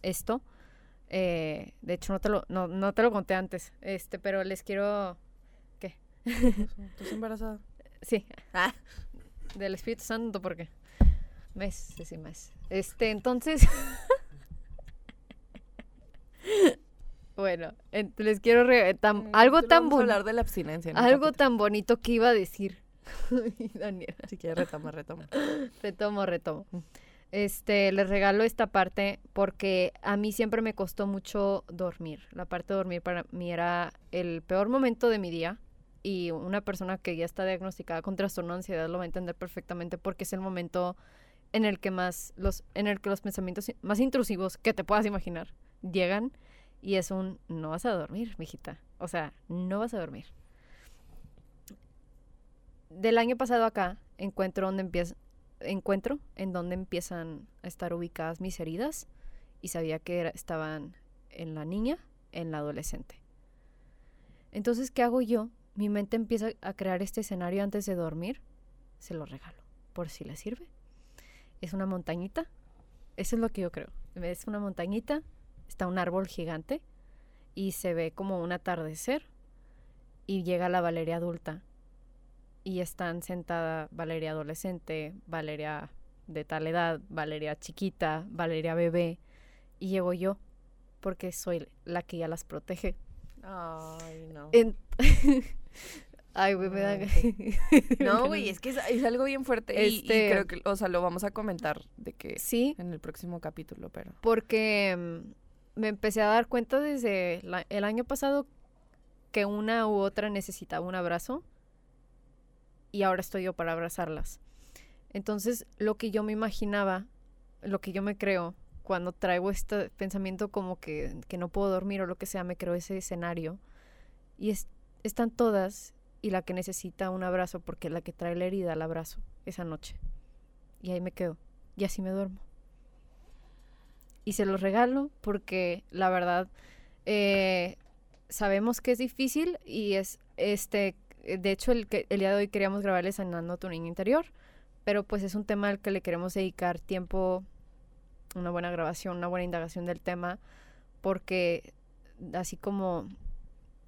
Speaker 2: esto. Eh, de hecho, no te, lo, no, no te lo conté antes, este, pero les quiero... ¿Qué?
Speaker 1: ¿Estás embarazada?
Speaker 2: Sí. Ah. Del Espíritu Santo, ¿por qué? Mes, sí, sí, mes. Este, entonces... Bueno, les quiero mm, algo tan bonito.
Speaker 1: hablar de la abstinencia.
Speaker 2: Algo tan bonito que iba a decir.
Speaker 1: Daniela. Si quieres retoma, retoma.
Speaker 2: retomo, retomo. Este, les regalo esta parte porque a mí siempre me costó mucho dormir. La parte de dormir para mí era el peor momento de mi día y una persona que ya está diagnosticada con trastorno de ansiedad lo va a entender perfectamente porque es el momento en el que más los en el que los pensamientos más intrusivos que te puedas imaginar llegan y es un, no vas a dormir, mijita. O sea, no vas a dormir. Del año pasado acá, encuentro donde empieza, encuentro en donde empiezan a estar ubicadas mis heridas y sabía que estaban en la niña, en la adolescente. Entonces, ¿qué hago yo? Mi mente empieza a crear este escenario antes de dormir. Se lo regalo, por si le sirve. Es una montañita. Eso es lo que yo creo. Es una montañita está un árbol gigante y se ve como un atardecer y llega la Valeria adulta y están sentada Valeria adolescente, Valeria de tal edad, Valeria chiquita, Valeria bebé y llego yo porque soy la que ya las protege.
Speaker 1: Ay, no.
Speaker 2: Ay, güey, me da...
Speaker 1: No, güey, es que es, algo bien fuerte y, este creo que, o sea, lo vamos a comentar de que
Speaker 2: sí
Speaker 1: en el próximo capítulo, pero
Speaker 2: porque mm, me empecé a dar cuenta desde el año pasado que una u otra necesitaba un abrazo y ahora estoy yo para abrazarlas. Entonces, lo que yo me imaginaba, lo que yo me creo, cuando traigo este pensamiento como que, que no puedo dormir o lo que sea, me creo ese escenario. Y están todas y la que necesita un abrazo, porque la que trae la herida la abrazo esa noche. Y ahí me quedo. Y así me duermo y se los regalo porque la verdad eh, sabemos que es difícil y es este de hecho el, el día de hoy queríamos grabarles sanando tu niño interior pero pues es un tema al que le queremos dedicar tiempo, una buena grabación, una buena indagación del tema, porque así como,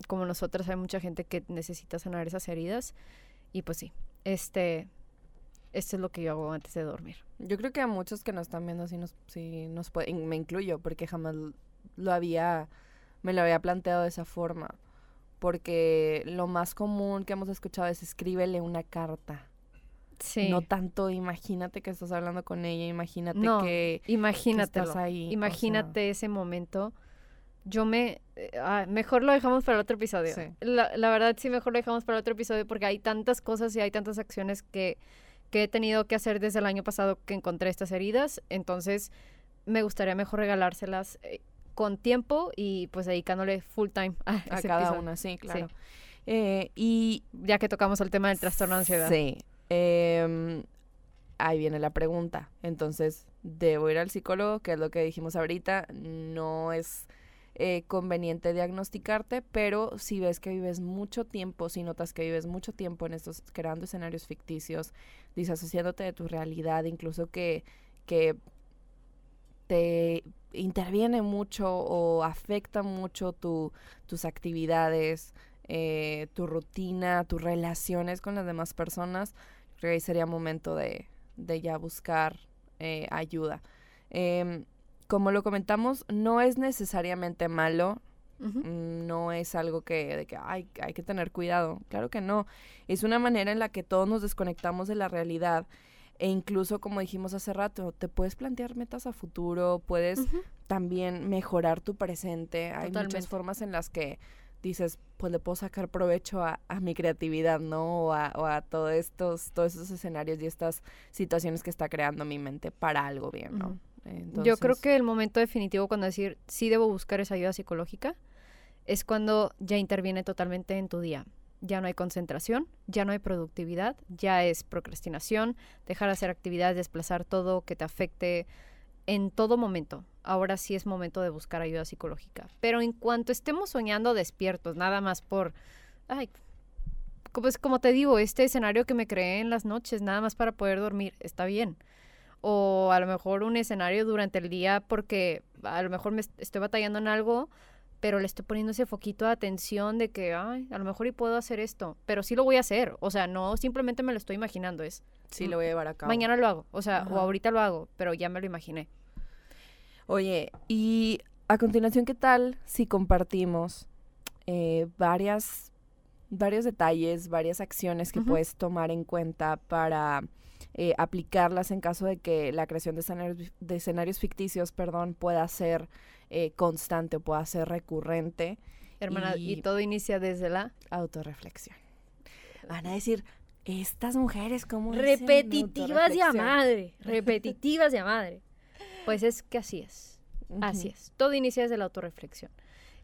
Speaker 2: como nosotros hay mucha gente que necesita sanar esas heridas y pues sí, este, esto es lo que yo hago antes de dormir.
Speaker 1: Yo creo que a muchos que nos están viendo sí sí nos pueden, me incluyo, porque jamás lo había, me lo había planteado de esa forma. Porque lo más común que hemos escuchado es escríbele una carta.
Speaker 2: Sí.
Speaker 1: No tanto, imagínate que estás hablando con ella, imagínate
Speaker 2: No,
Speaker 1: que,
Speaker 2: Imagínate.
Speaker 1: estás ahí. o sea,
Speaker 2: Imagínate ese momento. Yo me... eh, ah, mejor lo dejamos para el otro episodio.
Speaker 1: Sí.
Speaker 2: La, la verdad sí, mejor lo dejamos para el otro episodio porque hay tantas cosas y hay tantas acciones que, que he tenido que hacer desde el año pasado que encontré estas heridas. Entonces me gustaría mejor regalárselas eh, con tiempo y pues dedicándole full time a,
Speaker 1: a
Speaker 2: ese
Speaker 1: cada
Speaker 2: episodio.
Speaker 1: una, sí, claro. Eh, y
Speaker 2: Ya que tocamos el tema del trastorno de ansiedad.
Speaker 1: Sí. em, ahí viene la pregunta. Entonces, ¿debo ir al psicólogo? Que es lo que dijimos ahorita. No es eh, conveniente diagnosticarte, pero si ves que vives mucho tiempo, si notas que vives mucho tiempo en estos, creando escenarios ficticios, disasociándote de tu realidad, incluso que, que te interviene mucho o afecta mucho tu, tus actividades, eh, tu rutina, tus relaciones con las demás personas, creo que ahí sería momento de, de ya buscar eh, ayuda. Em, como lo comentamos, no es necesariamente malo, mm, no es algo que, de que "Ay, hay que tener cuidado. Claro que no. Es una manera en la que todos nos desconectamos de la realidad. E incluso, como dijimos hace rato, te puedes plantear metas a futuro, puedes también mejorar tu presente. Hay muchas formas en las que dices, pues le puedo sacar provecho a, a mi creatividad, ¿no? O a, o a todos estos, todos estos escenarios y estas situaciones que está creando mi mente para algo bien, ¿no?
Speaker 2: Yo creo que el momento definitivo cuando decir sí debo buscar esa ayuda psicológica es cuando ya interviene totalmente en tu día. Ya no hay concentración, ya no hay productividad, ya es procrastinación, dejar de hacer actividades, desplazar todo que te afecte en todo momento. Ahora sí es momento de buscar ayuda psicológica. Pero en cuanto estemos soñando despiertos, nada más por, ay, como te digo, este escenario que me creé en las noches, nada más para poder dormir, está bien o a lo mejor un escenario durante el día porque a lo mejor me est- estoy batallando en algo, pero le estoy poniendo ese foquito de atención de que, ay, a lo mejor y puedo hacer esto, pero sí lo voy a hacer, o sea, no simplemente me lo estoy imaginando, es
Speaker 1: sí lo voy a llevar a cabo.
Speaker 2: mañana lo hago, o sea, o ahorita lo hago, pero ya me lo imaginé.
Speaker 1: Oye, y a continuación, ¿qué tal si compartimos eh, varias, varios detalles, varias acciones que puedes tomar en cuenta para eh, aplicarlas en caso de que la creación de escenarios, de escenarios ficticios, perdón, pueda ser eh, constante o pueda ser recurrente?
Speaker 2: Hermana, y,
Speaker 1: Y-
Speaker 2: todo inicia desde la
Speaker 1: Autorreflexión. Van a decir, estas mujeres, ¿cómo dicen
Speaker 2: repetitivas de a
Speaker 1: autorreflexión?"
Speaker 2: madre, repetitivas de a madre. Pues es que así es. Así es. Todo inicia desde la autorreflexión.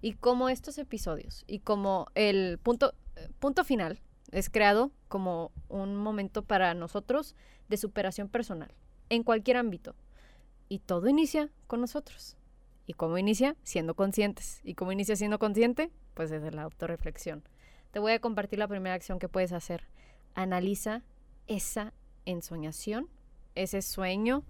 Speaker 2: Y como estos episodios y como el punto, punto final es creado como un momento para nosotros de superación personal en cualquier ámbito. Y todo inicia con nosotros. ¿Y cómo inicia? Siendo conscientes. ¿Y cómo inicia siendo consciente? Pues desde la autorreflexión. Te voy a compartir la primera acción que puedes hacer. Analiza esa ensoñación, ese sueño,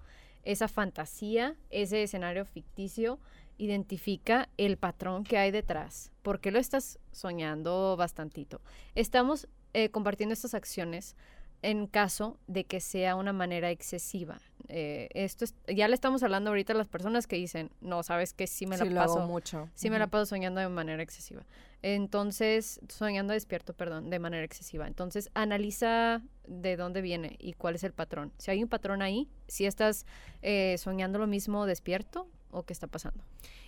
Speaker 2: esa fantasía, ese escenario ficticio, identifica el patrón que hay detrás. ¿Por qué lo estás soñando bastantito? Estamos eh, compartiendo estas acciones en caso de que sea una manera excesiva. Eh, esto es- ya le estamos hablando ahorita a las personas que dicen, no, sabes que sí me la
Speaker 1: Sí, lo
Speaker 2: paso
Speaker 1: hago mucho.
Speaker 2: Sí me la paso soñando de manera excesiva. Entonces, soñando despierto, perdón, de manera excesiva. Entonces, analiza de dónde viene y cuál es el patrón. Si hay un patrón ahí, si estás eh, soñando lo mismo despierto o qué está pasando.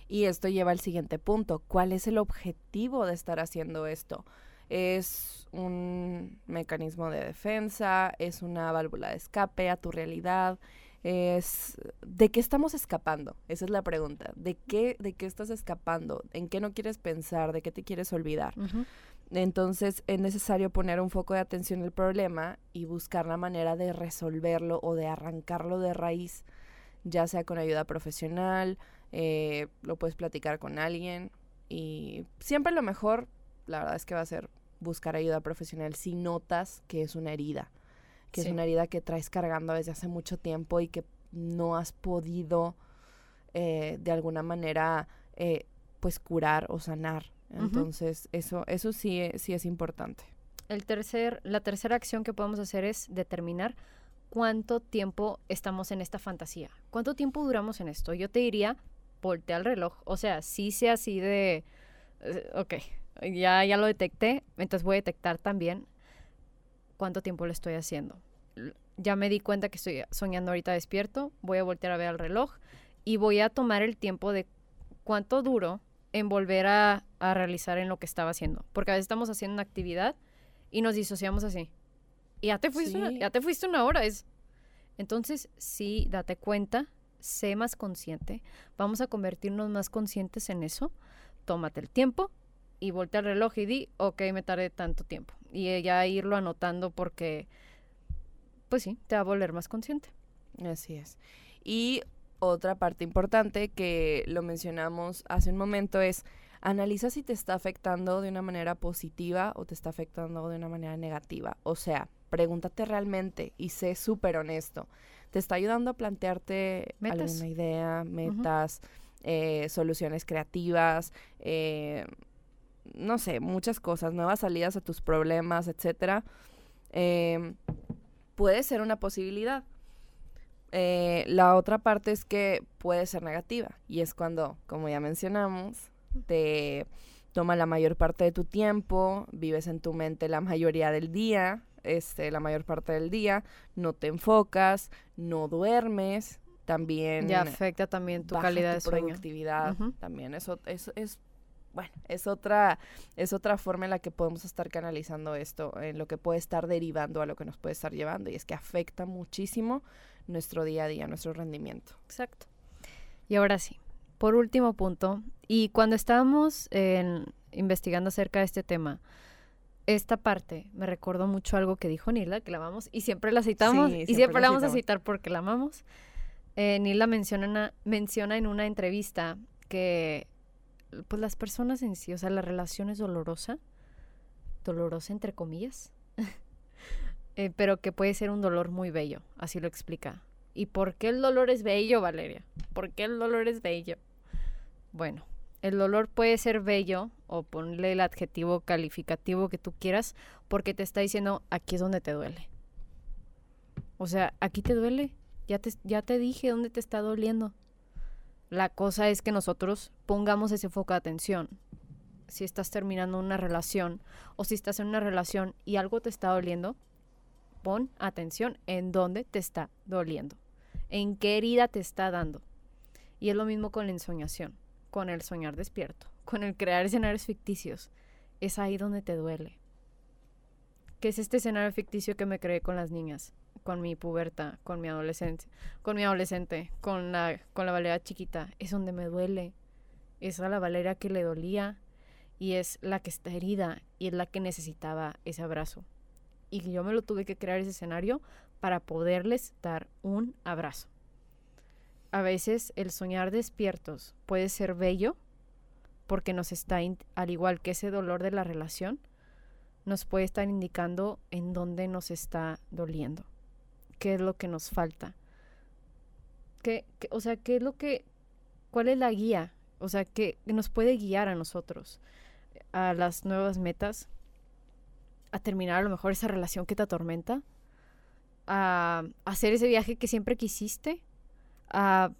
Speaker 1: Y esto lleva al siguiente punto. ¿Cuál es el objetivo de estar haciendo esto? ¿Es un mecanismo de defensa? ¿Es una válvula de escape a tu realidad? ¿Es de qué estamos escapando? Esa es la pregunta. ¿De qué, de qué estás escapando? ¿En qué no quieres pensar? ¿De qué te quieres olvidar? Entonces es necesario poner un foco de atención en el problema y buscar la manera de resolverlo o de arrancarlo de raíz, ya sea con ayuda profesional, eh, lo puedes platicar con alguien y siempre lo mejor, la verdad es que va a ser buscar ayuda profesional si notas que es una herida, que
Speaker 2: Sí.
Speaker 1: es una herida que traes cargando desde hace mucho tiempo y que no has podido eh, de alguna manera eh, pues curar o sanar. Entonces, eso, eso sí, e- sí es importante.
Speaker 2: El tercer, la tercera acción que podemos hacer es determinar cuánto tiempo estamos en esta fantasía. ¿Cuánto tiempo duramos en esto? Yo te diría, voltea el reloj. O sea, sí sea así de... eh, ok, ya, ya lo detecté, entonces voy a detectar también cuánto tiempo lo estoy haciendo. Ya me di cuenta que estoy soñando ahorita despierto, voy a voltear a ver el reloj y voy a tomar el tiempo de cuánto duro en volver a, a realizar en lo que estaba haciendo. Porque a veces estamos haciendo una actividad y nos disociamos así. Y ya te fuiste, una,
Speaker 1: Sí.
Speaker 2: ya te fuiste una hora. Es... Entonces, sí, date cuenta, sé más consciente. Vamos a convertirnos más conscientes en eso. Tómate el tiempo y voltea el reloj y di, ok, me tardé tanto tiempo. Y eh, ya irlo anotando porque, pues sí, te va a volver más consciente.
Speaker 1: Así es. Y otra parte importante que lo mencionamos hace un momento es analiza si te está afectando de una manera positiva o te está afectando de una manera negativa. O sea, pregúntate realmente y sé súper honesto. ¿Te está ayudando a plantearte
Speaker 2: Metas.
Speaker 1: alguna idea, metas, eh, soluciones creativas, eh, no sé, muchas cosas, nuevas salidas a tus problemas, etcétera? Em, puede ser una posibilidad. Eh, la otra parte es que puede ser negativa y es cuando, como ya mencionamos, te toma la mayor parte de tu tiempo, vives en tu mente la mayoría del día, este, la mayor parte del día, no te enfocas, no duermes, también
Speaker 2: Ya afecta también tu calidad
Speaker 1: tu
Speaker 2: de sueño.
Speaker 1: productividad, también eso es, es bueno, es otra es otra forma en la que podemos estar canalizando esto, en lo que puede estar derivando a lo que nos puede estar llevando y es que afecta muchísimo nuestro día a día, nuestro rendimiento.
Speaker 2: Exacto. Y ahora sí, por último punto, y cuando estábamos en- investigando acerca de este tema, esta parte me recordó mucho algo que dijo Nila, que la amamos, y siempre la citamos,
Speaker 1: Sí,
Speaker 2: y
Speaker 1: siempre la
Speaker 2: vamos a citar porque la amamos. Eh, Nila menciona, una- menciona en una entrevista que pues las personas en sí, o sea, la relación es dolorosa, dolorosa entre comillas, eh, pero que puede ser un dolor muy bello, así lo explica. ¿Y por qué el dolor es bello, Valeria? ¿Por qué el dolor es bello? Bueno, el dolor puede ser bello o ponle el adjetivo calificativo que tú quieras porque te está diciendo aquí es donde te duele. O sea, aquí te duele. Ya te, ya te dije dónde te está doliendo. La cosa es que nosotros pongamos ese foco de atención. Si estás terminando una relación o si estás en una relación y algo te está doliendo, pon atención en dónde te está doliendo, en qué herida te está dando. Y es lo mismo con la ensoñación, con el soñar despierto, con el crear escenarios ficticios. Es ahí donde te duele. ¿Qué es este escenario ficticio que me creé con las niñas? Con mi puberta, con mi adolescencia, con mi adolescente, con la, con la Valeria chiquita. Es donde me duele. Es a la Valeria que le dolía y es la que está herida y es la que necesitaba ese abrazo. Y yo me lo tuve que crear ese escenario para poderles dar un abrazo. A veces el soñar despiertos puede ser bello porque nos está, al igual que ese dolor de la relación, nos puede estar indicando en dónde nos está doliendo, qué es lo que nos falta. ¿Qué, qué- o sea, qué es lo que, cuál es la guía, o sea, que nos puede guiar a nosotros a las nuevas metas, a terminar a lo mejor esa relación que te atormenta, a hacer ese viaje que siempre quisiste, a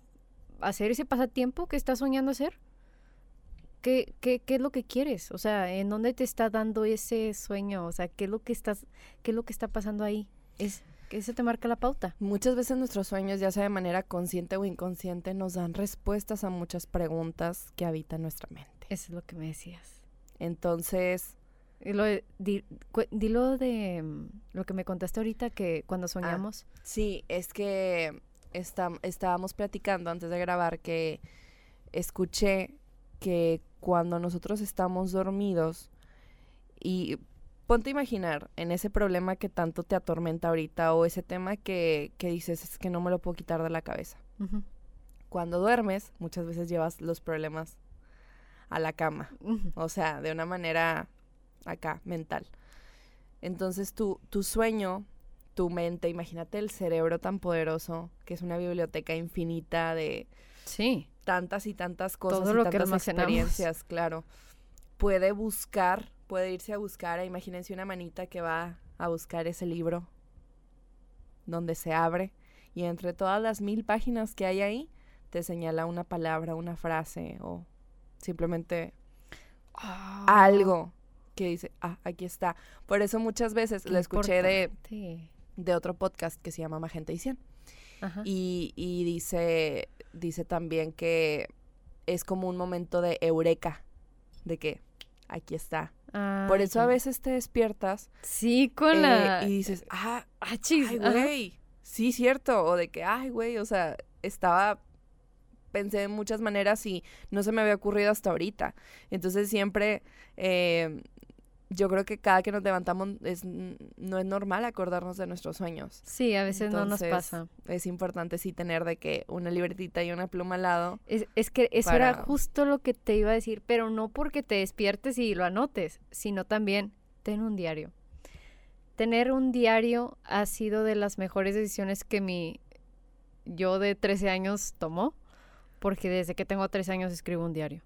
Speaker 2: hacer ese pasatiempo que estás soñando hacer. ¿Qué, qué, qué es lo que quieres? O sea, ¿en dónde te está dando ese sueño? O sea, ¿qué es lo que estás, qué es lo que está pasando ahí? Es, eso te marca la pauta.
Speaker 1: Muchas veces nuestros sueños, ya sea de manera consciente o inconsciente, nos dan respuestas a muchas preguntas que habitan nuestra mente.
Speaker 2: Eso es lo que me decías.
Speaker 1: Entonces,
Speaker 2: Y lo de- di- dilo de mm, lo que me contaste ahorita que cuando soñamos.
Speaker 1: sí, es que estam- estábamos platicando antes de grabar que escuché que cuando nosotros estamos dormidos y ponte a imaginar en ese problema que tanto te atormenta ahorita o ese tema que, que dices es que no me lo puedo quitar de la cabeza. Cuando duermes, muchas veces llevas los problemas a la cama. O sea, de una manera acá, mental. Entonces tu, tu sueño tu mente, imagínate el cerebro tan poderoso, que es una biblioteca infinita de
Speaker 2: Sí.
Speaker 1: tantas y tantas cosas
Speaker 2: Todo
Speaker 1: y
Speaker 2: lo que
Speaker 1: tantas
Speaker 2: almacenamos.
Speaker 1: experiencias, claro. Puede buscar, puede irse a buscar, imagínense una manita que va a buscar ese libro donde se abre y entre todas las mil páginas que hay ahí te señala una palabra, una frase o simplemente
Speaker 2: Ah,
Speaker 1: algo que dice, ah, aquí está. Por eso muchas veces lo escuché de, de otro podcast que se llama Magenta y 100
Speaker 2: Ajá.
Speaker 1: y, y dice, dice también que es como un momento de eureka, de que aquí está. Por
Speaker 2: Ah,
Speaker 1: eso a veces te despiertas
Speaker 2: Sí, con
Speaker 1: eh,
Speaker 2: la...
Speaker 1: y dices, ah,
Speaker 2: Ah, chis,
Speaker 1: ay, güey, sí, cierto, o de que, ay, güey, o sea, estaba, pensé en muchas maneras y no se me había ocurrido hasta ahorita. Entonces siempre, eh, yo creo que cada que nos levantamos es, no es normal acordarnos de nuestros sueños.
Speaker 2: Sí, a veces no nos
Speaker 1: Entonces,
Speaker 2: pasa.
Speaker 1: Es importante sí tener de que una libretita y una pluma al lado.
Speaker 2: Es, es que eso era
Speaker 1: para-
Speaker 2: justo lo que te iba a decir, pero no porque te despiertes y lo anotes, sino también ten un diario. Tener un diario ha sido de las mejores decisiones que mi yo de 13 años tomó, porque desde que tengo 13 años escribo un diario.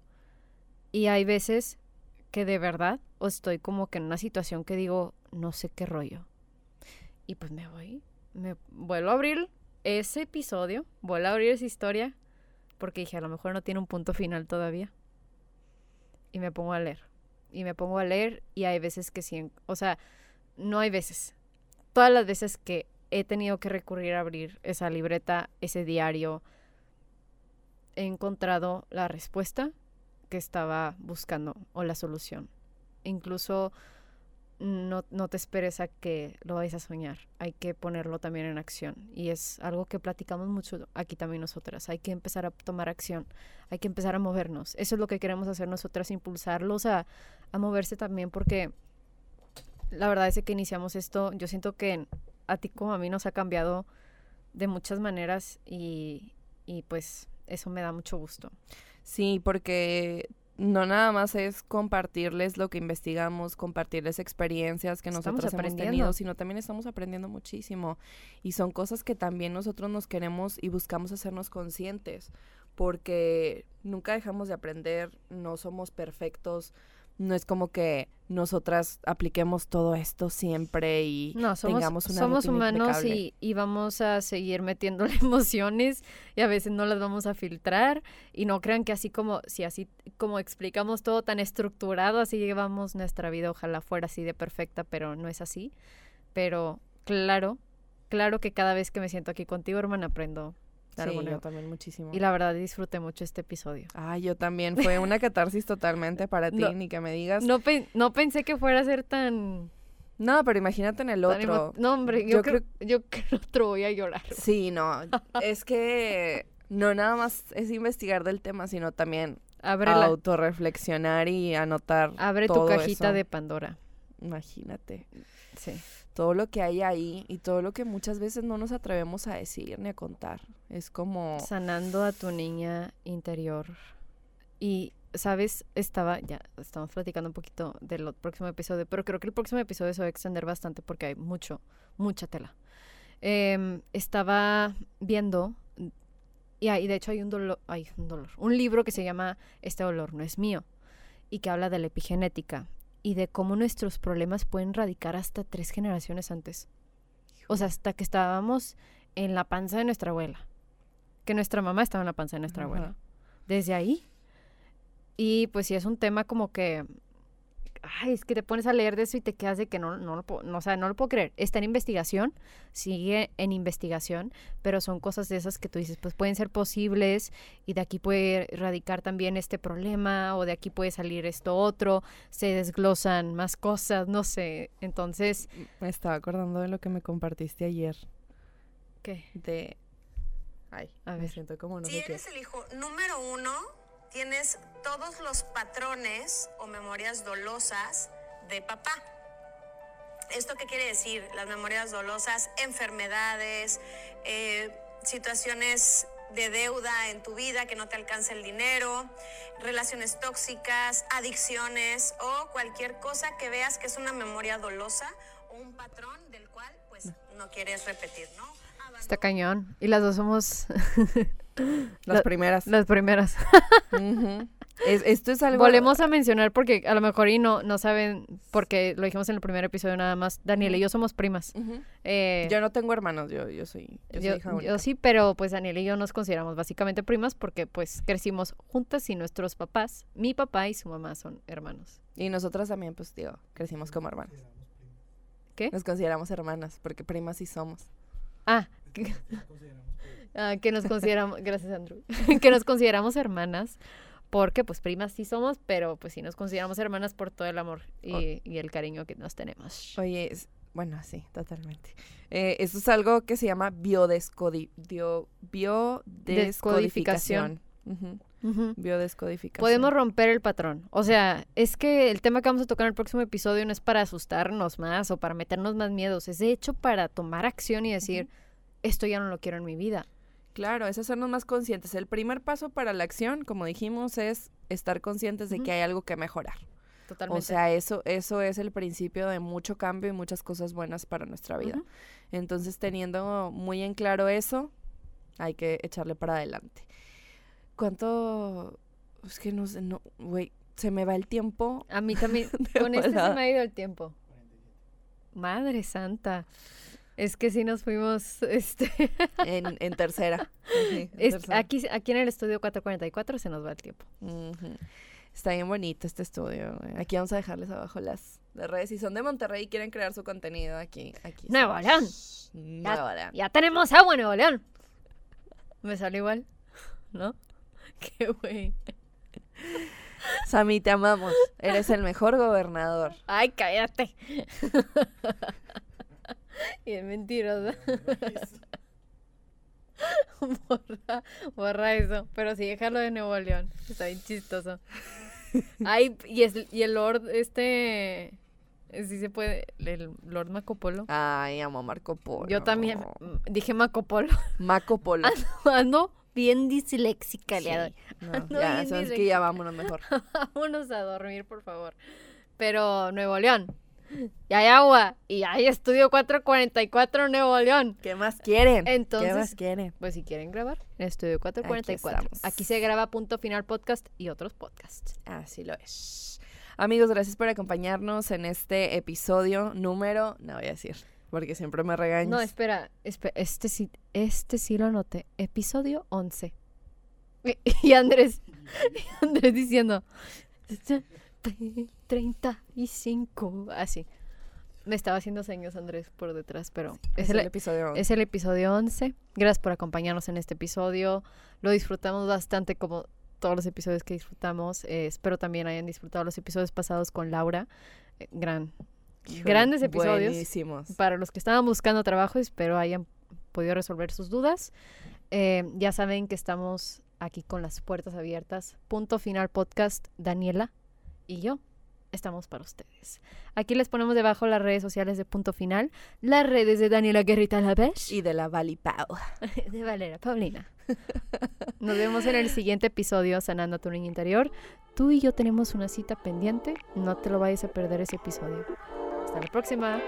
Speaker 2: Y hay veces que de verdad o estoy como que en una situación que digo, no sé qué rollo. Y pues me voy, me vuelvo a abrir ese episodio, vuelvo a abrir esa historia porque dije, a lo mejor no tiene un punto final todavía. Y me pongo a leer. Y me pongo a leer y hay veces que sí, o sea, no hay veces. Todas las veces que he tenido que recurrir a abrir esa libreta, ese diario, he encontrado la respuesta que estaba buscando o la solución. Incluso no, no te esperes a que lo vayas a soñar, hay que ponerlo también en acción. Y es algo que platicamos mucho aquí también nosotras, hay que empezar a tomar acción, hay que empezar a movernos. Eso es lo que queremos hacer nosotras, impulsarlos a, a moverse también porque la verdad es que iniciamos esto, yo siento que a ti como a mí nos ha cambiado de muchas maneras y, y pues eso me da mucho gusto.
Speaker 1: Sí, porque no nada más es compartirles lo que investigamos, compartirles experiencias que
Speaker 2: Estamos
Speaker 1: nosotros hemos tenido, sino también estamos aprendiendo muchísimo. Y son cosas que también nosotros nos queremos y buscamos hacernos conscientes, porque nunca dejamos de aprender, no somos perfectos, no es como que nosotras apliquemos todo esto siempre y
Speaker 2: No, somos,
Speaker 1: tengamos una
Speaker 2: somos humanos y vamos a seguir metiéndole emociones y a veces no las vamos a filtrar y no crean que así como, si así como explicamos todo tan estructurado, así llevamos nuestra vida, ojalá fuera así de perfecta, pero no es así. Pero claro, claro que cada vez que me siento aquí contigo, hermana, aprendo de
Speaker 1: Sí, yo también muchísimo.
Speaker 2: Y la verdad disfruté mucho este episodio.
Speaker 1: Ay, yo también. Fue una catarsis totalmente para ti,
Speaker 2: No,
Speaker 1: ni que me digas.
Speaker 2: No, pe- no pensé que fuera a ser tan...
Speaker 1: No, pero imagínate en el otro.
Speaker 2: No, hombre, yo,
Speaker 1: Yo
Speaker 2: creo, yo creo otro voy a llorar.
Speaker 1: Sí, no. es que no nada más es investigar del tema, sino también
Speaker 2: Abre, la-
Speaker 1: autorreflexionar y anotar.
Speaker 2: abre tu cajita
Speaker 1: eso.
Speaker 2: de Pandora.
Speaker 1: Imagínate.
Speaker 2: Sí.
Speaker 1: Todo lo que hay ahí y todo lo que muchas veces no nos atrevemos a decir ni a contar. Es como.
Speaker 2: Sanando a tu niña interior. Y, ¿sabes? Estaba, ya estamos platicando un poquito del próximo episodio, pero creo que el próximo episodio se va a extender bastante porque hay mucho, mucha tela. Em, estaba viendo, y, hay- de hecho hay un dolor, hay un dolor, un libro que se llama Este dolor no es mío, y que habla de la epigenética y de cómo nuestros problemas pueden radicar hasta tres generaciones antes. O sea, hasta que estábamos en la panza de nuestra abuela. Que nuestra mamá estaba en la panza de nuestra abuela. Desde ahí. Y pues sí, es un tema como que... Ay, es que te pones a leer de eso y te quedas de que no, no, lo, puedo, no, o sea, no lo puedo creer. Está en investigación, sigue en investigación, pero son cosas de esas que tú dices, pues pueden ser posibles y de aquí puede radicar también este problema o de aquí puede salir esto otro, se desglosan más cosas, no sé. Entonces,
Speaker 1: Me estaba acordando de lo que me compartiste ayer.
Speaker 2: ¿qué?
Speaker 1: De. Ay,
Speaker 2: A
Speaker 1: me
Speaker 2: ver.
Speaker 1: siento como no
Speaker 3: Si
Speaker 1: qué.
Speaker 3: eres el hijo número uno, tienes todos los patrones o memorias dolosas de papá. ¿Esto qué quiere decir? Las memorias dolosas, enfermedades, eh, situaciones de deuda en tu vida, que no te alcanza el dinero, relaciones tóxicas, adicciones o cualquier cosa que veas que es una memoria dolosa o un patrón del cual pues no quieres repetir, ¿no?
Speaker 2: Está cañón. Y las dos somos
Speaker 1: Las
Speaker 2: La-
Speaker 1: primeras.
Speaker 2: las primeras.
Speaker 1: Es- esto es algo...
Speaker 2: Volvemos a mencionar porque a lo mejor y no, no saben, porque lo dijimos en el primer episodio nada más. Daniela y yo somos primas. Eh,
Speaker 1: Yo no tengo hermanos, yo, yo soy, yo soy
Speaker 2: yo,
Speaker 1: hija
Speaker 2: yo
Speaker 1: única.
Speaker 2: sí, pero pues Daniela y yo nos consideramos básicamente primas porque pues crecimos juntas y nuestros papás, mi papá y su mamá son hermanos.
Speaker 1: Y nosotras también, pues, digo, crecimos como hermanas.
Speaker 2: ¿Qué?
Speaker 1: Nos consideramos hermanas, porque primas sí somos.
Speaker 2: Ah, que, ah, que nos consideramos, gracias Andrew, que nos consideramos hermanas porque pues primas sí somos, pero pues sí nos consideramos hermanas por todo el amor y, y el cariño que nos tenemos.
Speaker 1: Oye, es- bueno, sí, totalmente. Eh, esto es algo que se llama biodescodi biodescodificación. Ujú. Biodescodificación.
Speaker 2: Podemos romper el patrón. O sea, es que el tema que vamos a tocar en el próximo episodio no es para asustarnos más o para meternos más miedos. Es de hecho para tomar acción y decir, esto ya no lo quiero en mi vida.
Speaker 1: Claro, es hacernos más conscientes. El primer paso para la acción, como dijimos, es estar conscientes de que hay algo que mejorar.
Speaker 2: Totalmente.
Speaker 1: O sea, eso, eso es el principio de mucho cambio y muchas cosas buenas para nuestra vida. Entonces, teniendo muy en claro eso, hay que echarle para adelante. ¿Cuánto? Es que no sé, no, güey, se me va el tiempo.
Speaker 2: A mí también, con este se me ha ido el tiempo. Madre santa. Es que sí nos fuimos, este,
Speaker 1: En, en tercera. Sí, en
Speaker 2: es-
Speaker 1: tercera.
Speaker 2: aquí, aquí en el estudio 444 se nos va el tiempo.
Speaker 1: Está bien bonito este estudio. güey. Aquí vamos a dejarles abajo las, las redes. Si son de Monterrey y quieren crear su contenido, aquí. aquí
Speaker 2: Nuevo. León.
Speaker 1: Nuevo León.
Speaker 2: Ya tenemos agua Nuevo León. Me sale igual, ¿no? Qué güey.
Speaker 1: Sammy, te amamos. Eres el mejor gobernador.
Speaker 2: Ay, cállate. y es mentirosa. borra, borra eso. Pero sí, déjalo de Nuevo León. Está bien chistoso. Ay, y, es, y el Lord, este. Sí se puede. El Lord Marco Polo.
Speaker 1: Ay, amo a Marco Polo.
Speaker 2: Yo también mm, dije Marco Polo.
Speaker 1: Marco Polo.
Speaker 2: Ando bien disléxica,
Speaker 1: Sí. No,
Speaker 2: Ando
Speaker 1: ya,
Speaker 2: bien
Speaker 1: sabes que ya vámonos mejor.
Speaker 2: Vámonos a dormir, por favor. Pero Nuevo León. Y hay agua. Y hay estudio 444 Nuevo León.
Speaker 1: ¿Qué más quieren?
Speaker 2: Entonces-
Speaker 1: ¿Qué más quieren?
Speaker 2: Pues si quieren grabar, en estudio 444.
Speaker 1: estamos.
Speaker 2: Aquí, se graba punto final podcast y otros podcasts.
Speaker 1: Así lo es. Amigos, gracias por acompañarnos en este episodio número, no voy a decir, porque siempre me regañas.
Speaker 2: No, espera, espe- este sí, este sí lo anoté. Episodio 11. Y, y Andrés, y Andrés diciendo 35, así. Me estaba haciendo señas Andrés por detrás, pero
Speaker 1: es
Speaker 2: es
Speaker 1: el,
Speaker 2: el,
Speaker 1: episodio.
Speaker 2: es el episodio 11. Gracias por acompañarnos en este episodio. Lo disfrutamos bastante como todos los episodios que disfrutamos. Eh, espero también hayan disfrutado los episodios pasados con Laura. Eh, gran, grandes episodios.
Speaker 1: Buenísimos.
Speaker 2: para los que estaban buscando trabajo, espero hayan podido resolver sus dudas. Eh, ya saben que estamos aquí con las puertas abiertas. Punto final podcast, Daniela y yo estamos para ustedes. Aquí les ponemos debajo las redes sociales de Punto Final, las redes de Daniela Guerrita Lavés
Speaker 1: Y de la Valley Pau.
Speaker 2: de Valera Paulina. Nos vemos en el siguiente episodio Sanando tu niño interior. Tú y yo tenemos una cita pendiente. No te lo vayas a perder ese episodio. Hasta la próxima.